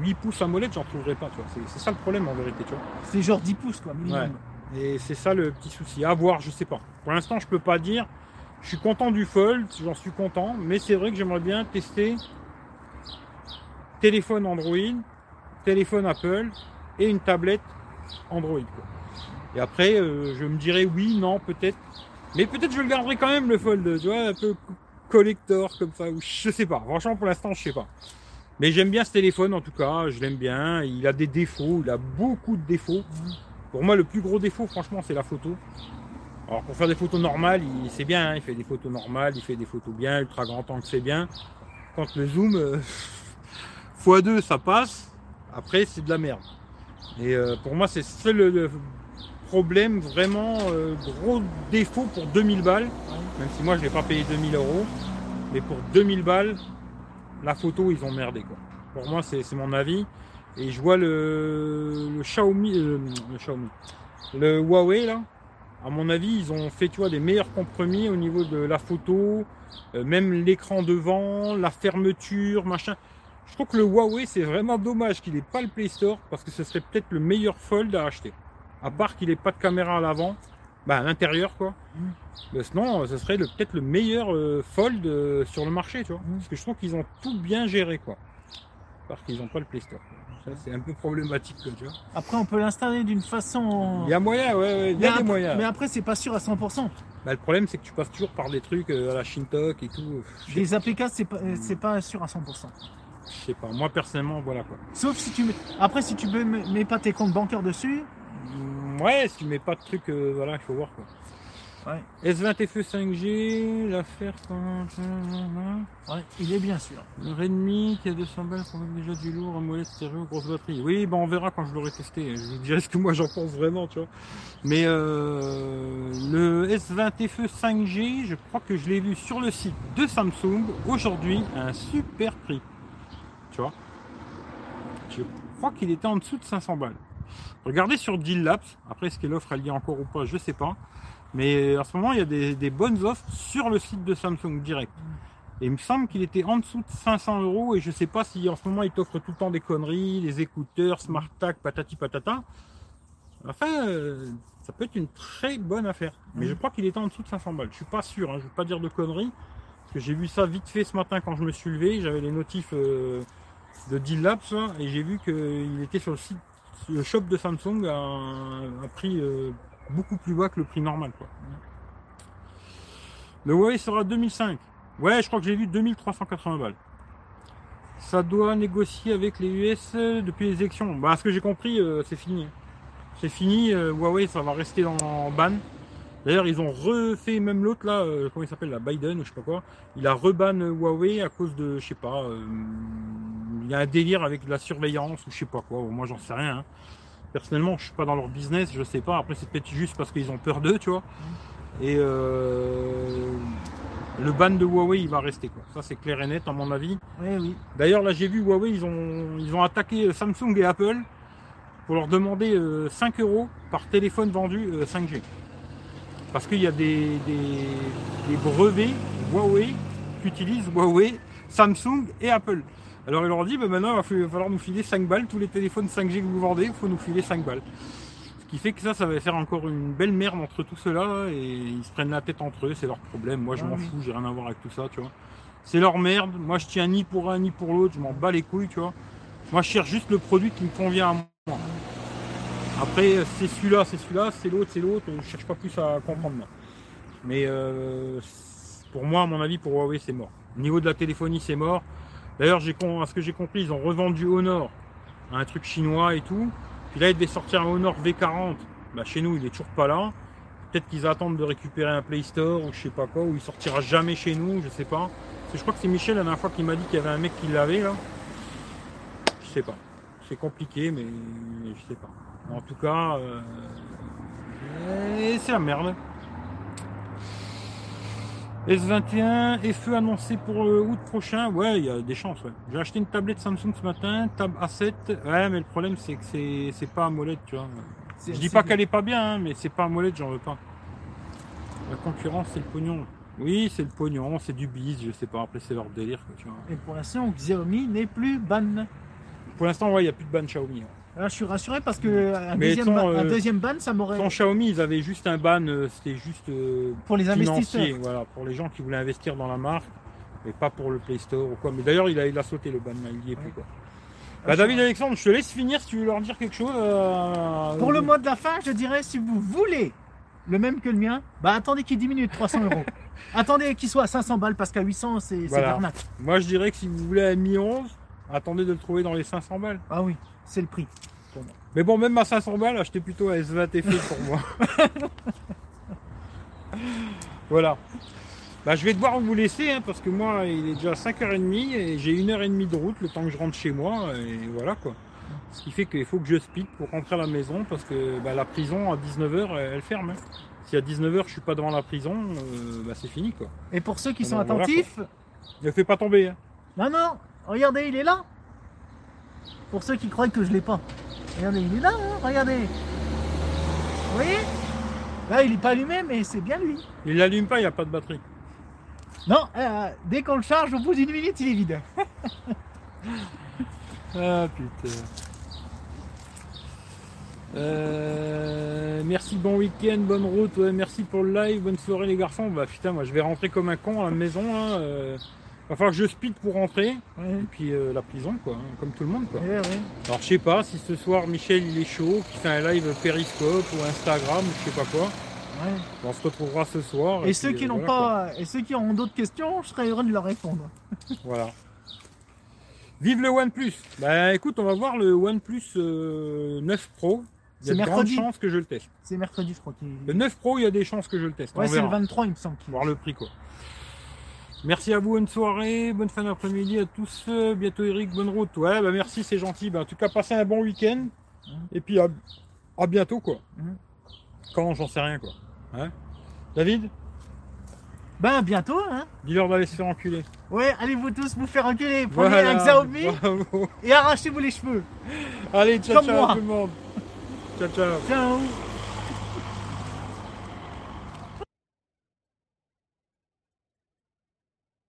8 pouces AMOLED, j'en trouverai pas, tu vois. C'est- C'est ça le problème en vérité, tu vois. C'est genre 10 pouces, quoi, minimum. Et c'est ça le petit souci. À voir, je sais pas. Pour l'instant, je peux pas dire. Je suis content du Fold, j'en suis content, mais c'est vrai que j'aimerais bien tester téléphone Android, téléphone Apple et une tablette Android. quoi. Et après, euh, je me dirais oui, non, peut-être. Mais peut-être je le garderai quand même le Fold, tu vois, un peu collector comme ça, ou je sais pas. Franchement, pour l'instant, je sais pas. Mais j'aime bien ce téléphone en tout cas, je l'aime bien. Il a des défauts, il a beaucoup de défauts. Pour moi, le plus gros défaut, franchement, c'est la photo. Alors, pour faire des photos normales, c'est bien, hein, il fait des photos normales, il fait des photos bien, ultra grand angle, c'est bien. Quand le zoom, euh, x2, ça passe. Après, c'est de la merde. Et euh, pour moi, c'est le problème, vraiment euh, gros défaut pour 2000 balles. Même si moi, je l'ai pas payé 2000 euros. Mais pour 2000 balles, la photo, ils ont merdé. Quoi. Pour moi, c'est mon avis. Et je vois le, le Xiaomi, euh, le Xiaomi, le Huawei là. À mon avis, ils ont fait, tu vois, des meilleurs compromis au niveau de la photo, euh, même l'écran devant, la fermeture, machin. Je trouve que le Huawei, c'est vraiment dommage qu'il n'ait pas le Play Store parce que ce serait peut-être le meilleur fold à acheter. À part qu'il n'ait pas de caméra à l'avant, bah à l'intérieur quoi. Mm. Mais sinon, euh, ce serait peut-être le meilleur euh, fold euh, sur le marché, tu vois. Mm. Parce que je trouve qu'ils ont tout bien géré quoi. Parce qu'ils n'ont pas le Play Store. Ça, c'est un peu problématique, quoi, tu vois. Après, on peut l'installer d'une façon. Il y a moyen, ouais, ouais, il y mais, a des après, moyens. mais après, c'est pas sûr à 100%. Bah, le problème, c'est que tu passes toujours par des trucs à la Shintok et tout. Des APK, c'est pas, c'est pas sûr à 100%. je sais pas. Moi, personnellement, voilà quoi. Sauf si tu mets. Après, si tu mets, mets pas tes comptes bancaires dessus, Ouais, si tu mets pas de trucs, euh, voilà, il faut voir quoi. Ouais. S20 FE 5G, l'affaire. ouais, il est bien sûr. Le Redmi qui a 200 balles pour mettre déjà du lourd, un molette stéréo, grosse batterie. Oui, bah on verra quand je l'aurai testé. Je vous dirai ce que moi j'en pense vraiment, tu vois. Mais euh, le S20 FE 5G, je crois que je l'ai vu sur le site de Samsung aujourd'hui à un super prix. Tu vois Je crois qu'il était en dessous de 500 balles. Regardez sur Deal Labs. Après, est-ce que l'offre elle y est encore ou pas Je sais pas. Mais à ce moment, il y a des, des bonnes offres sur le site de Samsung direct. Et il me semble qu'il était en dessous de 500 euros et je sais pas si en ce moment il t'offre tout le temps des conneries, des écouteurs, smart tag, patati patata. Enfin, euh, ça peut être une très bonne affaire. Mais je crois qu'il était en dessous de 500 balles. Je suis pas sûr, hein, je veux pas dire de conneries. Parce que j'ai vu ça vite fait ce matin quand je me suis levé. J'avais les notifs euh, de Deal Labs là, et j'ai vu qu'il était sur le site, le shop de Samsung à un, prix euh, beaucoup plus bas que le prix normal. Quoi. Le Huawei sera 2005. Ouais, je crois que j'ai vu 2380 balles. Ça doit négocier avec les US depuis les élections. Bah, ce que j'ai compris, euh, c'est fini. C'est fini, euh, Huawei ça va rester dans en ban. D'ailleurs ils ont refait même l'autre là, euh, comment il s'appelle là, Biden ou je sais pas quoi. Il a reban Huawei à cause de, je sais pas, euh, il y a un délire avec de la surveillance ou je sais pas quoi. Bon, moi j'en sais rien. hein. Personnellement je suis pas dans leur business, je sais pas. Après c'est peut-être juste parce qu'ils ont peur d'eux, tu vois. Et euh, le ban de Huawei il va rester quoi. Ça c'est clair et net à mon avis. Oui, oui. D'ailleurs, là, j'ai vu Huawei, ils ont, ils ont attaqué Samsung et Apple pour leur demander euh, 5 euros par téléphone vendu euh, 5G. Parce qu'il y a des, des, des brevets Huawei qui utilisent Huawei, Samsung et Apple. Alors, il leur dit, bah, maintenant, il va falloir nous filer 5 balles. Tous les téléphones 5G que vous vendez, il faut nous filer 5 balles. Ce qui fait que ça, ça va faire encore une belle merde entre tout cela et ils se prennent la tête entre eux, c'est leur problème. Moi, je Ah m'en fous, j'ai rien à voir avec tout ça, tu vois. C'est leur merde. Moi, je tiens ni pour un ni pour l'autre. Je m'en bats les couilles, tu vois. Moi, je cherche juste le produit qui me convient à moi. Après, c'est celui-là, c'est celui-là, c'est l'autre, c'est l'autre. Je cherche pas plus à comprendre. Mais euh, pour moi, à mon avis, pour Huawei, c'est mort. Au niveau de la téléphonie, c'est mort. D'ailleurs, à ce que j'ai compris, ils ont revendu Honor à un truc chinois et tout. Puis là, il devait sortir un Honor V40. Bah, chez nous, il est toujours pas là. Peut-être qu'ils attendent de récupérer un Play Store ou je sais pas quoi, ou il sortira jamais chez nous, je sais pas. Parce que je crois que c'est Michel la dernière fois qui m'a dit qu'il y avait un mec qui l'avait là. Je sais pas. C'est compliqué, mais je sais pas. En tout cas, euh, c'est la merde. S21, FE annoncé pour euh, août prochain. Ouais, il y a des chances. Ouais. J'ai acheté une tablette Samsung ce matin, tab A7. Ouais, mais le problème c'est que c'est pas AMOLED, tu vois. Je dis pas qu'elle est pas bien, hein, mais c'est pas AMOLED, j'en veux pas. La concurrence, c'est le pognon. Oui, c'est le pognon, c'est du bise, je sais pas. Après, c'est leur délire, quoi, tu vois. Et pour l'instant, Xiaomi n'est plus ban. Pour l'instant, ouais, il n'y a plus de ban Xiaomi. hein. Alors, je suis rassuré parce que un, Mais deuxième, ban, un euh, deuxième ban, ça m'aurait. Sans Xiaomi, ils avaient juste un ban, euh, c'était juste euh, Pour les investisseurs. voilà, pour les gens qui voulaient investir dans la marque, mais pas pour le Play Store ou quoi. Mais d'ailleurs, il a, il a sauté le ban, là, il y est plus, quoi. Ah, Bah, David Alexandre, je te laisse finir si tu veux leur dire quelque chose. euh, Pour le mois de la fin, je dirais si vous voulez le même que le mien, bah attendez qu'il diminue de 300 euros. attendez qu'il soit à 500 balles parce qu'à 800 c'est Voilà. Moi, je dirais que si vous voulez à Mi 11, attendez de le trouver dans les 500 balles. Ah oui, c'est le prix. Mais bon, même à 500 balles, achetez plutôt à S20 FE pour moi. voilà. Bah, je vais devoir vous laisser hein, parce que moi, il est déjà 5h30 et j'ai une heure et demie de route le temps que je rentre chez moi. Et voilà quoi. Ce qui fait qu'il faut que je speed pour rentrer à la maison parce que bah, la prison à 19h, elle, elle ferme. hein. Si à 19h je suis pas devant la prison, euh, bah, c'est fini quoi. Et pour ceux qui sont voilà, attentifs, Ne fais pas tomber. hein. non, non, regardez, il est là. Pour ceux qui croient que je l'ai pas. Regardez, il est là, hein, regardez. Vous voyez? Là, il est pas allumé, mais c'est bien lui. Il l'allume pas, il n'y a pas de batterie. Non, euh, dès qu'on le charge, au bout d'une minute, il est vide. Ah putain. Euh, merci, bon week-end, bonne route, ouais, merci pour le live, bonne soirée les garçons. Bah putain, moi je vais rentrer comme un con à la maison. Hein, euh, va falloir que je speed pour rentrer. Ouais. Et puis euh, la prison, quoi, hein, comme tout le monde, quoi. Ouais, ouais. Alors je sais pas si ce soir Michel il est chaud, qu'il fait un live Periscope ou Instagram, je sais pas quoi. On se retrouvera ce soir. Et, ceux qui euh, n'ont voilà, quoi. pas, et ceux qui ont d'autres questions, je serais heureux de leur répondre. Voilà. Vive le OnePlus Bah écoute, on va voir le OnePlus euh, 9 Pro. Il y a de grandes chances que je le teste. C'est mercredi, je crois. Le 9 Pro, il y a des chances que je le teste. Ouais, c'est le verra. 23, il me semble. Voir le prix quoi. Merci à vous, bonne soirée, bonne fin d'après-midi à tous. Bientôt Eric, bonne route. Ouais, bah merci, c'est gentil. Bah, en tout cas, passez un bon week-end. Et puis à, à bientôt quoi. Quand j'en sais rien quoi. Hein David, Ben, bientôt, hein. dis-leur d'aller se faire enculer. Ouais, allez vous tous vous faire enculer. Prenez Voilà, un Xiaomi bravo. et arrachez-vous les cheveux. Allez, ciao Comme ciao moi. tout le monde. Ciao ciao. Ciao.